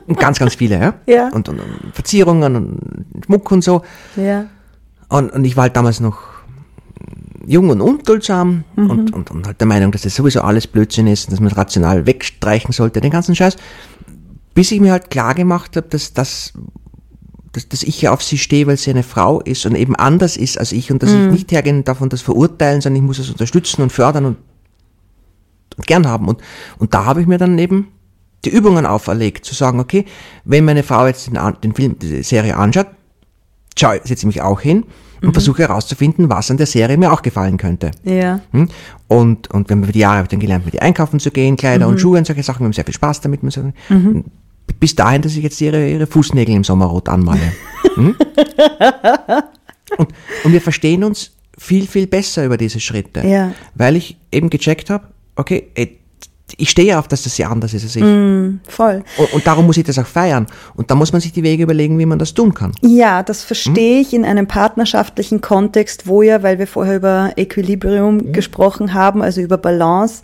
Und ganz, ganz viele, ja. ja. Und, und, und Verzierungen und Schmuck und so. Ja. Und, und ich war halt damals noch jung und unduldsam mhm. und, und, und halt der Meinung, dass das sowieso alles Blödsinn ist und dass man es rational wegstreichen sollte, den ganzen Scheiß, bis ich mir halt klar gemacht habe, dass das dass, dass ich ja auf sie stehe, weil sie eine Frau ist und eben anders ist als ich und dass mhm. ich nicht hergehen darf und das verurteilen, sondern ich muss es unterstützen und fördern und, und gern haben. Und, und da habe ich mir dann eben die Übungen auferlegt, zu sagen, okay, wenn meine Frau jetzt den, den Film, die Serie anschaut, schau, setze mich auch hin und mhm. versuche herauszufinden, was an der Serie mir auch gefallen könnte. Ja. Hm? Und, und wenn wir über die Jahre dann gelernt, mit ihr einkaufen zu gehen, Kleider mhm. und Schuhe und solche Sachen, wir haben sehr viel Spaß damit. Mhm. Bis dahin, dass ich jetzt ihre, ihre Fußnägel im Sommer rot anmale. hm? und, und wir verstehen uns viel, viel besser über diese Schritte. Ja. Weil ich eben gecheckt habe, okay, ich stehe auf, dass das sehr anders ist als ich. Mm, voll. Und, und, darum muss ich das auch feiern. Und da muss man sich die Wege überlegen, wie man das tun kann. Ja, das verstehe hm? ich in einem partnerschaftlichen Kontext, wo ja, weil wir vorher über Equilibrium hm? gesprochen haben, also über Balance,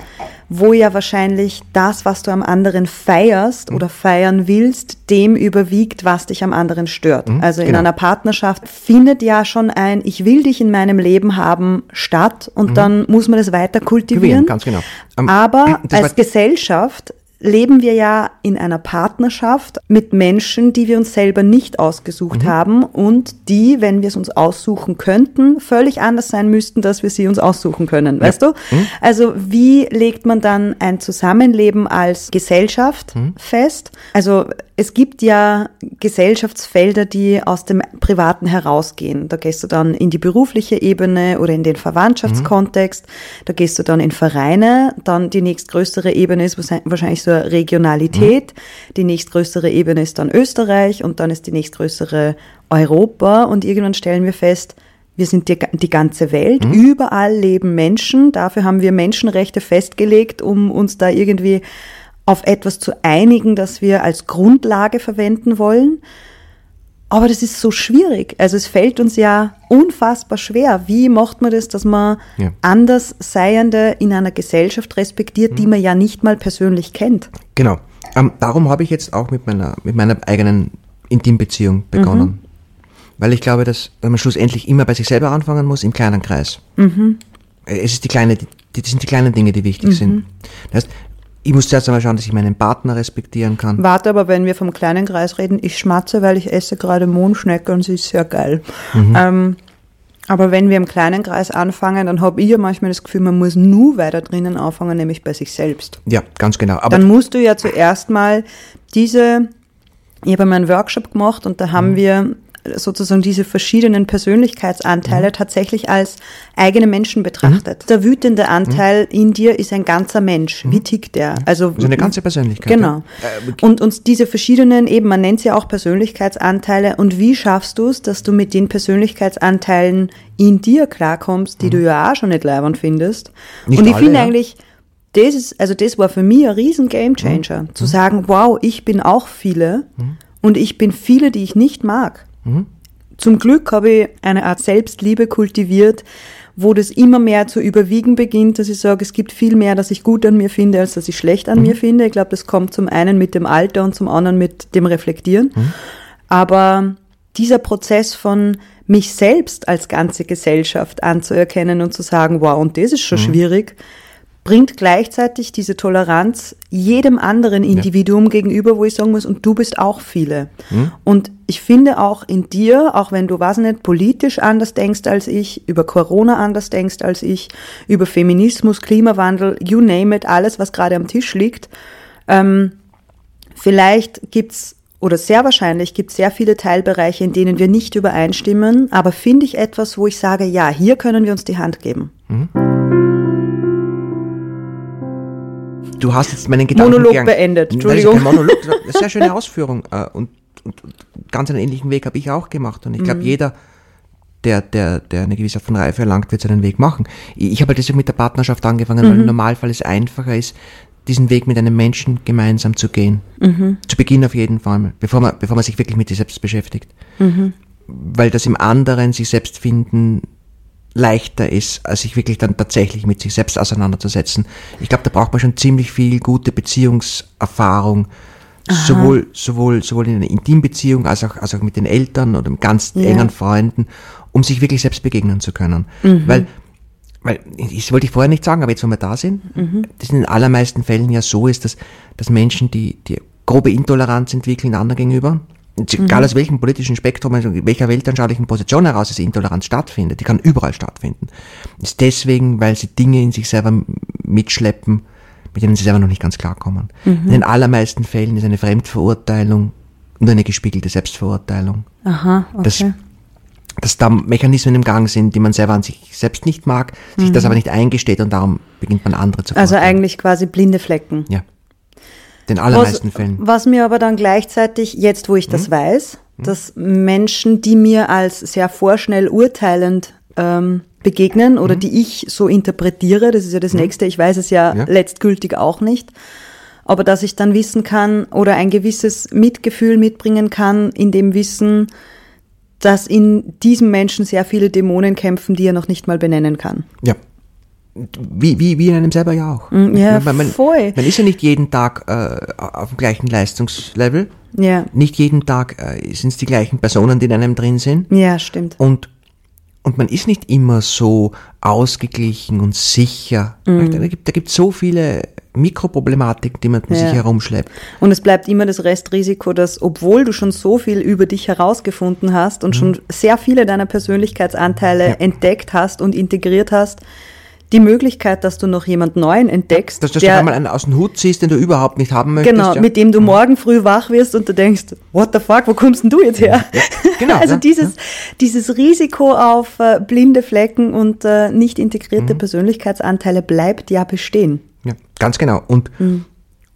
wo ja wahrscheinlich das, was du am anderen feierst mhm. oder feiern willst, dem überwiegt, was dich am anderen stört. Mhm, also in genau. einer Partnerschaft findet ja schon ein Ich will dich in meinem Leben haben statt und mhm. dann muss man das weiter kultivieren. Ganz genau. Um, Aber als Gesellschaft leben wir ja in einer Partnerschaft mit Menschen, die wir uns selber nicht ausgesucht mhm. haben und die, wenn wir es uns aussuchen könnten, völlig anders sein müssten, dass wir sie uns aussuchen können. Weißt ja. du? Mhm. Also wie legt man dann ein Zusammenleben als Gesellschaft mhm. fest? Also es gibt ja Gesellschaftsfelder, die aus dem Privaten herausgehen. Da gehst du dann in die berufliche Ebene oder in den Verwandtschaftskontext. Mhm. Da gehst du dann in Vereine. Dann die nächstgrößere Ebene ist wahrscheinlich so Regionalität. Mhm. Die nächstgrößere Ebene ist dann Österreich und dann ist die nächstgrößere Europa. Und irgendwann stellen wir fest, wir sind die, die ganze Welt. Mhm. Überall leben Menschen. Dafür haben wir Menschenrechte festgelegt, um uns da irgendwie auf etwas zu einigen, das wir als Grundlage verwenden wollen. Aber das ist so schwierig. Also es fällt uns ja unfassbar schwer. Wie macht man das, dass man ja. Andersseiende in einer Gesellschaft respektiert, mhm. die man ja nicht mal persönlich kennt? Genau. Ähm, darum habe ich jetzt auch mit meiner, mit meiner eigenen Intimbeziehung begonnen. Mhm. Weil ich glaube, dass man schlussendlich immer bei sich selber anfangen muss, im kleinen Kreis. Mhm. Es ist die kleine, die, das sind die kleinen Dinge, die wichtig sind. Mhm. Das heißt, ich muss zuerst einmal schauen, dass ich meinen Partner respektieren kann. Warte, aber wenn wir vom kleinen Kreis reden, ich schmatze, weil ich esse gerade Mondschnecke und sie ist sehr geil. Mhm. Ähm, aber wenn wir im kleinen Kreis anfangen, dann habe ich ja manchmal das Gefühl, man muss nur weiter drinnen anfangen, nämlich bei sich selbst. Ja, ganz genau. Aber dann musst du ja zuerst mal diese, ich habe mal einen Workshop gemacht und da haben mhm. wir sozusagen diese verschiedenen Persönlichkeitsanteile mhm. tatsächlich als eigene Menschen betrachtet. Mhm. Der wütende Anteil mhm. in dir ist ein ganzer Mensch. Wie mhm. tickt der? Mhm. Also, also eine ganze Persönlichkeit. Genau. Ja. Äh, und, und diese verschiedenen, eben, man nennt sie auch Persönlichkeitsanteile. Und wie schaffst du es, dass du mit den Persönlichkeitsanteilen in dir klarkommst, die mhm. du ja auch schon nicht leibend findest? Nicht und ich finde ja. eigentlich, das ist, also das war für mich ein riesen Gamechanger, mhm. zu sagen, wow, ich bin auch viele mhm. und ich bin viele, die ich nicht mag. Mhm. Zum Glück habe ich eine Art Selbstliebe kultiviert, wo das immer mehr zu überwiegen beginnt, dass ich sage, es gibt viel mehr, das ich gut an mir finde, als dass ich schlecht an mir mhm. finde. Ich glaube, das kommt zum einen mit dem Alter und zum anderen mit dem Reflektieren. Mhm. Aber dieser Prozess von mich selbst als ganze Gesellschaft anzuerkennen und zu sagen, wow, und das ist schon mhm. schwierig, bringt gleichzeitig diese Toleranz jedem anderen Individuum ja. gegenüber, wo ich sagen muss, und du bist auch viele. Mhm. Und ich finde auch in dir, auch wenn du, was nicht, politisch anders denkst als ich, über Corona anders denkst als ich, über Feminismus, Klimawandel, you name it, alles, was gerade am Tisch liegt, ähm, vielleicht gibt's oder sehr wahrscheinlich gibt es sehr viele Teilbereiche, in denen wir nicht übereinstimmen, aber finde ich etwas, wo ich sage, ja, hier können wir uns die Hand geben. Mhm. Du hast jetzt meinen Gedanken Monolog beendet. Entschuldigung. Monolog, sehr schöne Ausführung. Äh, und, und, und ganz einen ähnlichen Weg habe ich auch gemacht. Und ich glaube, mhm. jeder, der, der, der eine gewisse Art von Reife erlangt, wird seinen Weg machen. Ich, ich habe halt deswegen mit der Partnerschaft angefangen, mhm. weil im Normalfall es einfacher ist, diesen Weg mit einem Menschen gemeinsam zu gehen. Mhm. Zu Beginn auf jeden Fall, bevor man, bevor man sich wirklich mit sich selbst beschäftigt. Mhm. Weil das im anderen sich selbst finden leichter ist, als sich wirklich dann tatsächlich mit sich selbst auseinanderzusetzen. Ich glaube, da braucht man schon ziemlich viel gute Beziehungserfahrung, sowohl, sowohl, sowohl in einer Intimbeziehung als auch, als auch mit den Eltern oder mit ganz ja. engen Freunden, um sich wirklich selbst begegnen zu können. Mhm. Weil, weil, das wollte ich vorher nicht sagen, aber jetzt, wenn wir da sind, mhm. das in den allermeisten Fällen ja so ist, dass, dass Menschen, die, die grobe Intoleranz entwickeln anderen gegenüber, Egal mhm. aus welchem politischen Spektrum, also welcher weltanschaulichen Position heraus diese Intoleranz stattfindet, die kann überall stattfinden. Ist deswegen, weil sie Dinge in sich selber mitschleppen, mit denen sie selber noch nicht ganz klarkommen. Mhm. In den allermeisten Fällen ist eine Fremdverurteilung und eine gespiegelte Selbstverurteilung. Aha, okay. Dass, dass da Mechanismen im Gang sind, die man selber an sich selbst nicht mag, sich mhm. das aber nicht eingesteht und darum beginnt man andere zu Also eigentlich quasi blinde Flecken. Ja den allermeisten was, Fällen. Was mir aber dann gleichzeitig, jetzt wo ich das hm? weiß, hm? dass Menschen, die mir als sehr vorschnell urteilend ähm, begegnen oder hm? die ich so interpretiere, das ist ja das hm? Nächste, ich weiß es ja, ja letztgültig auch nicht, aber dass ich dann wissen kann oder ein gewisses Mitgefühl mitbringen kann in dem Wissen, dass in diesem Menschen sehr viele Dämonen kämpfen, die er noch nicht mal benennen kann. Ja, wie, wie, wie in einem selber ja auch. Mm, ja, man, man, voll. Man ist ja nicht jeden Tag äh, auf dem gleichen Leistungslevel. Ja. Nicht jeden Tag äh, sind es die gleichen Personen, die in einem drin sind. Ja, stimmt. Und, und man ist nicht immer so ausgeglichen und sicher. Mm. Da gibt da gibt so viele Mikroproblematiken, die man mit ja. sich herumschleppt. Und es bleibt immer das Restrisiko, dass obwohl du schon so viel über dich herausgefunden hast und mhm. schon sehr viele deiner Persönlichkeitsanteile ja. entdeckt hast und integriert hast, die Möglichkeit, dass du noch jemand Neuen entdeckst. Dass du der, einmal einen aus dem Hut ziehst, den du überhaupt nicht haben möchtest. Genau, ja. mit dem du mhm. morgen früh wach wirst und du denkst, what the fuck, wo kommst denn du jetzt her? Ja, genau. also ja, dieses, dieses Risiko auf äh, blinde Flecken und äh, nicht integrierte mhm. Persönlichkeitsanteile bleibt ja bestehen. Ja, ganz genau. Und, mhm.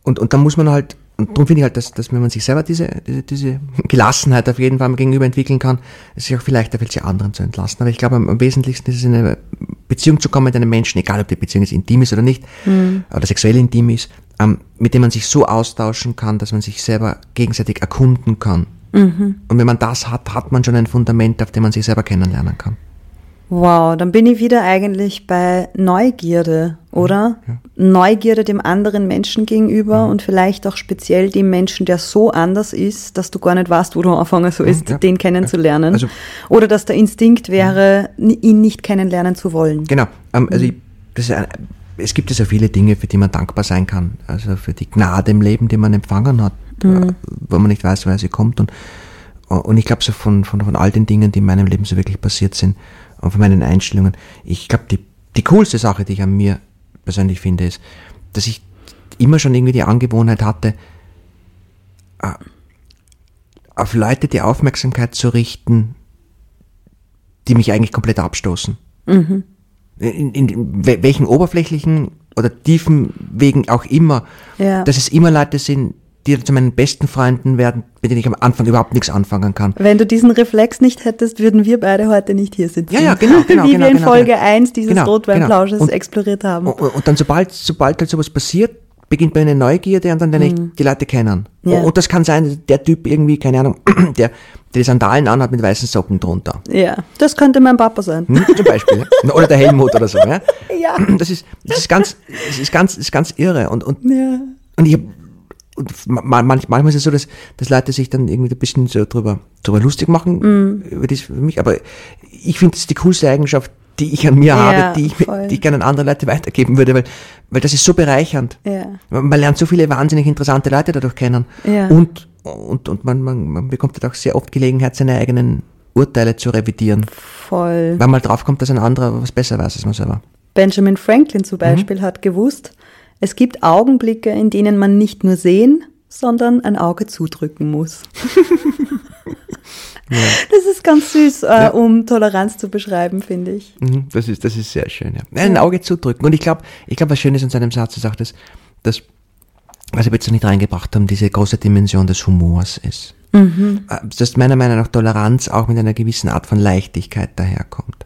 und, und da muss man halt und darum finde ich halt, dass, dass wenn man sich selber diese, diese, diese Gelassenheit auf jeden Fall gegenüber entwickeln kann, es sich auch vielleicht fällt, sie anderen zu entlassen. Aber ich glaube, am, am wesentlichsten ist es in eine Beziehung zu kommen mit einem Menschen, egal ob die Beziehung jetzt intim ist oder nicht, mhm. oder sexuell intim ist, ähm, mit dem man sich so austauschen kann, dass man sich selber gegenseitig erkunden kann. Mhm. Und wenn man das hat, hat man schon ein Fundament, auf dem man sich selber kennenlernen kann. Wow, dann bin ich wieder eigentlich bei Neugierde, oder? Ja. Neugierde dem anderen Menschen gegenüber ja. und vielleicht auch speziell dem Menschen, der so anders ist, dass du gar nicht weißt, wo du anfangen sollst, ja. den kennenzulernen. Also, oder dass der Instinkt wäre, ihn nicht kennenlernen zu wollen. Genau. Ähm, also ich, das ist ein, es gibt ja so viele Dinge, für die man dankbar sein kann. Also für die Gnade im Leben, die man empfangen hat, mhm. Äh, wo man nicht weiß, woher sie kommt. Und, und ich glaube so von, von, von all den Dingen, die in meinem Leben so wirklich passiert sind, und von meinen Einstellungen. Ich glaube, die, die coolste Sache, die ich an mir persönlich finde, ist, dass ich immer schon irgendwie die Angewohnheit hatte, äh, auf Leute die Aufmerksamkeit zu richten, die mich eigentlich komplett abstoßen. Mhm. In, in, in welchen oberflächlichen oder tiefen Wegen auch immer, ja. dass es immer Leute sind, die zu meinen besten Freunden werden, mit denen ich am Anfang überhaupt nichts anfangen kann. Wenn du diesen Reflex nicht hättest, würden wir beide heute nicht hier sitzen. Ja, ja, genau. genau Wie genau, wir in genau, Folge genau. 1 dieses genau, Rotweinplausches genau. exploriert haben. Und, und, dann, sobald, sobald halt sowas passiert, beginnt bei einer Neugierde und dann lerne ich mhm. die Leute kennen. Ja. Und das kann sein, der Typ irgendwie, keine Ahnung, der, die Sandalen anhat mit weißen Socken drunter. Ja, das könnte mein Papa sein. Hm, zum Beispiel. oder der Helmut oder so. Ja. ja. Das ist, das ist ganz, das ist ganz, das ist ganz irre. Und, und, ja. und ich und manchmal ist es so, dass, dass Leute sich dann irgendwie ein bisschen so drüber, drüber lustig machen mm. über das für mich. Aber ich finde, das ist die coolste Eigenschaft, die ich an mir ja, habe, die ich, die ich gerne an andere Leute weitergeben würde, weil, weil das ist so bereichernd. Ja. Man lernt so viele wahnsinnig interessante Leute dadurch kennen. Ja. Und, und, und man, man, man bekommt halt auch sehr oft Gelegenheit, seine eigenen Urteile zu revidieren. Voll. Weil man drauf kommt, dass ein anderer was besser weiß als man selber. Benjamin Franklin zum Beispiel mhm. hat gewusst, es gibt Augenblicke, in denen man nicht nur sehen, sondern ein Auge zudrücken muss. ja. Das ist ganz süß, äh, ja. um Toleranz zu beschreiben, finde ich. Mhm, das ist, das ist sehr schön, ja. Ein Auge zudrücken. Und ich glaube, ich glaube, was schön ist an seinem Satz ist auch, dass, dass was wir jetzt noch nicht reingebracht haben, diese große Dimension des Humors ist. Mhm. Äh, dass meiner Meinung nach Toleranz auch mit einer gewissen Art von Leichtigkeit daherkommt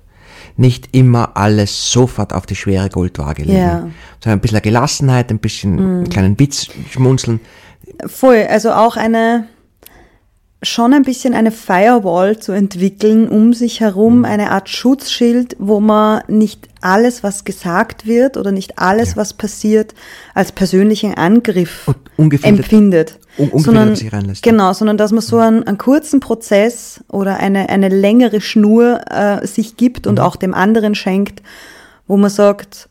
nicht immer alles sofort auf die schwere Goldwaage legen. Ja. Sondern ein bisschen Gelassenheit, ein bisschen mm. einen kleinen Witz schmunzeln. Voll, also auch eine, schon ein bisschen eine Firewall zu entwickeln, um sich herum, mhm. eine Art Schutzschild, wo man nicht alles, was gesagt wird oder nicht alles, ja. was passiert, als persönlichen Angriff empfindet. Un sondern, sich reinlässt. Genau, sondern dass man so einen, einen kurzen Prozess oder eine, eine längere Schnur äh, sich gibt und mhm. auch dem anderen schenkt, wo man sagt,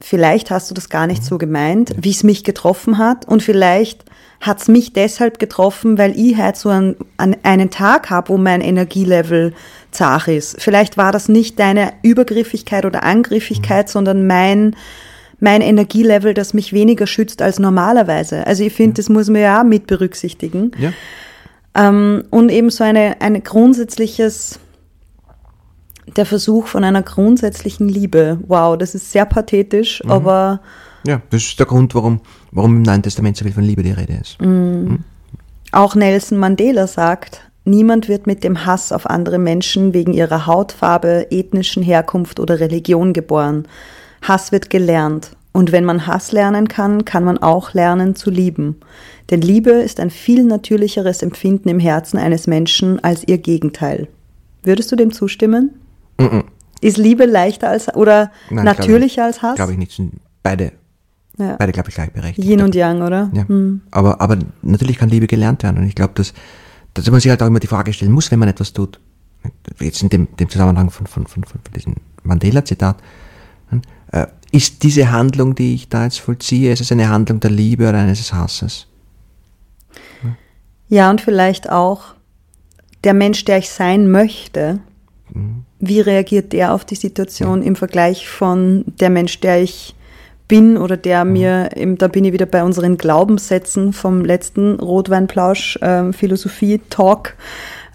vielleicht hast du das gar nicht mhm. so gemeint, ja. wie es mich getroffen hat und vielleicht hat es mich deshalb getroffen, weil ich halt so einen, einen Tag habe, wo mein Energielevel zart ist. Vielleicht war das nicht deine Übergriffigkeit oder Angriffigkeit, mhm. sondern mein, mein Energielevel, das mich weniger schützt als normalerweise. Also ich finde, ja. das muss man ja auch mit berücksichtigen. Ja. Ähm, und eben so eine, eine grundsätzliches, der Versuch von einer grundsätzlichen Liebe. Wow, das ist sehr pathetisch, mhm. aber ja, das ist der Grund, warum, warum im Neuen Testament so viel von Liebe die Rede ist. Mm. Hm? Auch Nelson Mandela sagt, niemand wird mit dem Hass auf andere Menschen wegen ihrer Hautfarbe, ethnischen Herkunft oder Religion geboren. Hass wird gelernt. Und wenn man Hass lernen kann, kann man auch lernen zu lieben. Denn Liebe ist ein viel natürlicheres Empfinden im Herzen eines Menschen als ihr Gegenteil. Würdest du dem zustimmen? Mm -mm. Ist Liebe leichter als oder Nein, natürlicher glaube, als Hass? Glaube ich nicht. Beide ja. Beide, glaube ich, gleichberechtigt. Yin und Yang, oder? Ja. Hm. Aber, aber natürlich kann Liebe gelernt werden. Und ich glaube, dass, dass man sich halt auch immer die Frage stellen muss, wenn man etwas tut. Jetzt in dem, dem Zusammenhang von, von, von, von diesem Mandela-Zitat. Äh, ist diese Handlung, die ich da jetzt vollziehe, ist es eine Handlung der Liebe oder eines Hasses? Ja, und vielleicht auch der Mensch, der ich sein möchte, mhm. wie reagiert der auf die Situation ja. im Vergleich von der Mensch, der ich bin oder der mhm. mir, da bin ich wieder bei unseren Glaubenssätzen vom letzten Rotweinplausch, ähm, Philosophie-Talk.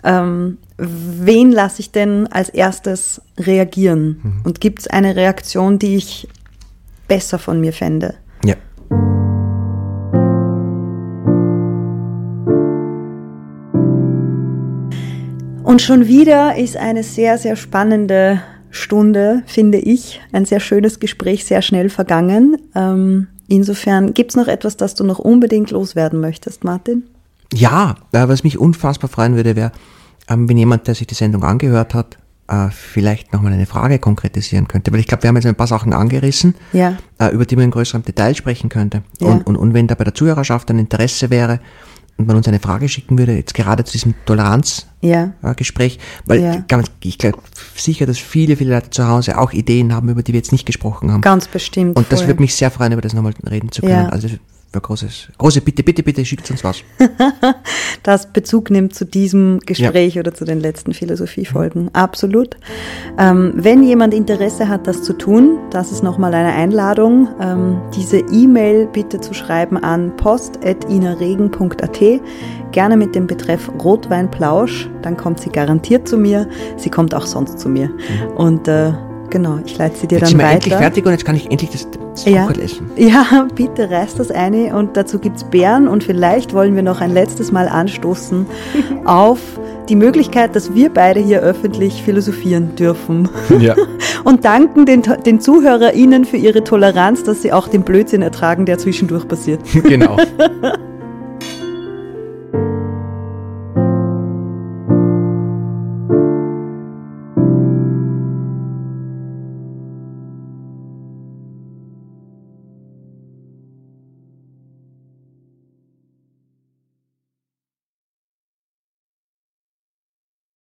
Ähm, wen lasse ich denn als erstes reagieren? Mhm. Und gibt es eine Reaktion, die ich besser von mir fände? Ja. Und schon wieder ist eine sehr, sehr spannende Stunde, finde ich, ein sehr schönes Gespräch, sehr schnell vergangen. Ähm, insofern, gibt es noch etwas, das du noch unbedingt loswerden möchtest, Martin? Ja, äh, was mich unfassbar freuen würde, wäre, ähm, wenn jemand, der sich die Sendung angehört hat, äh, vielleicht nochmal eine Frage konkretisieren könnte. Weil ich glaube, wir haben jetzt ein paar Sachen angerissen, ja. äh, über die man in größerem Detail sprechen könnte. Ja. Und, und, und wenn da bei der Zuhörerschaft ein Interesse wäre, und man uns eine Frage schicken würde, jetzt gerade zu diesem Toleranzgespräch, ja. weil. Ganz, ich glaube sicher, dass viele, viele Leute zu Hause auch Ideen haben, über die wir jetzt nicht gesprochen haben. Ganz bestimmt. Und das würde mich sehr freuen, über das nochmal reden zu können. Also wäre großes, große Bitte, bitte, bitte schickt uns was. das Bezug nimmt zu diesem Gespräch ja. oder zu den letzten Philosophiefolgen. Absolut. Ähm, wenn jemand Interesse hat, das zu tun, das ist nochmal eine Einladung, ähm, diese E-Mail bitte zu schreiben an post.inaregen.at, gerne mit dem Betreff Rotweinplausch, dann kommt sie garantiert zu mir. Sie kommt auch sonst zu mir. Mhm. Und äh, Genau, ich leite sie dir jetzt dann sind wir weiter. endlich fertig und jetzt kann ich endlich das, das ja. essen. Ja, bitte reiß das eine und dazu gibt es Beeren und vielleicht wollen wir noch ein letztes Mal anstoßen auf die Möglichkeit, dass wir beide hier öffentlich philosophieren dürfen. Ja. und danken den, den ZuhörerInnen für ihre Toleranz, dass sie auch den Blödsinn ertragen, der zwischendurch passiert. Genau.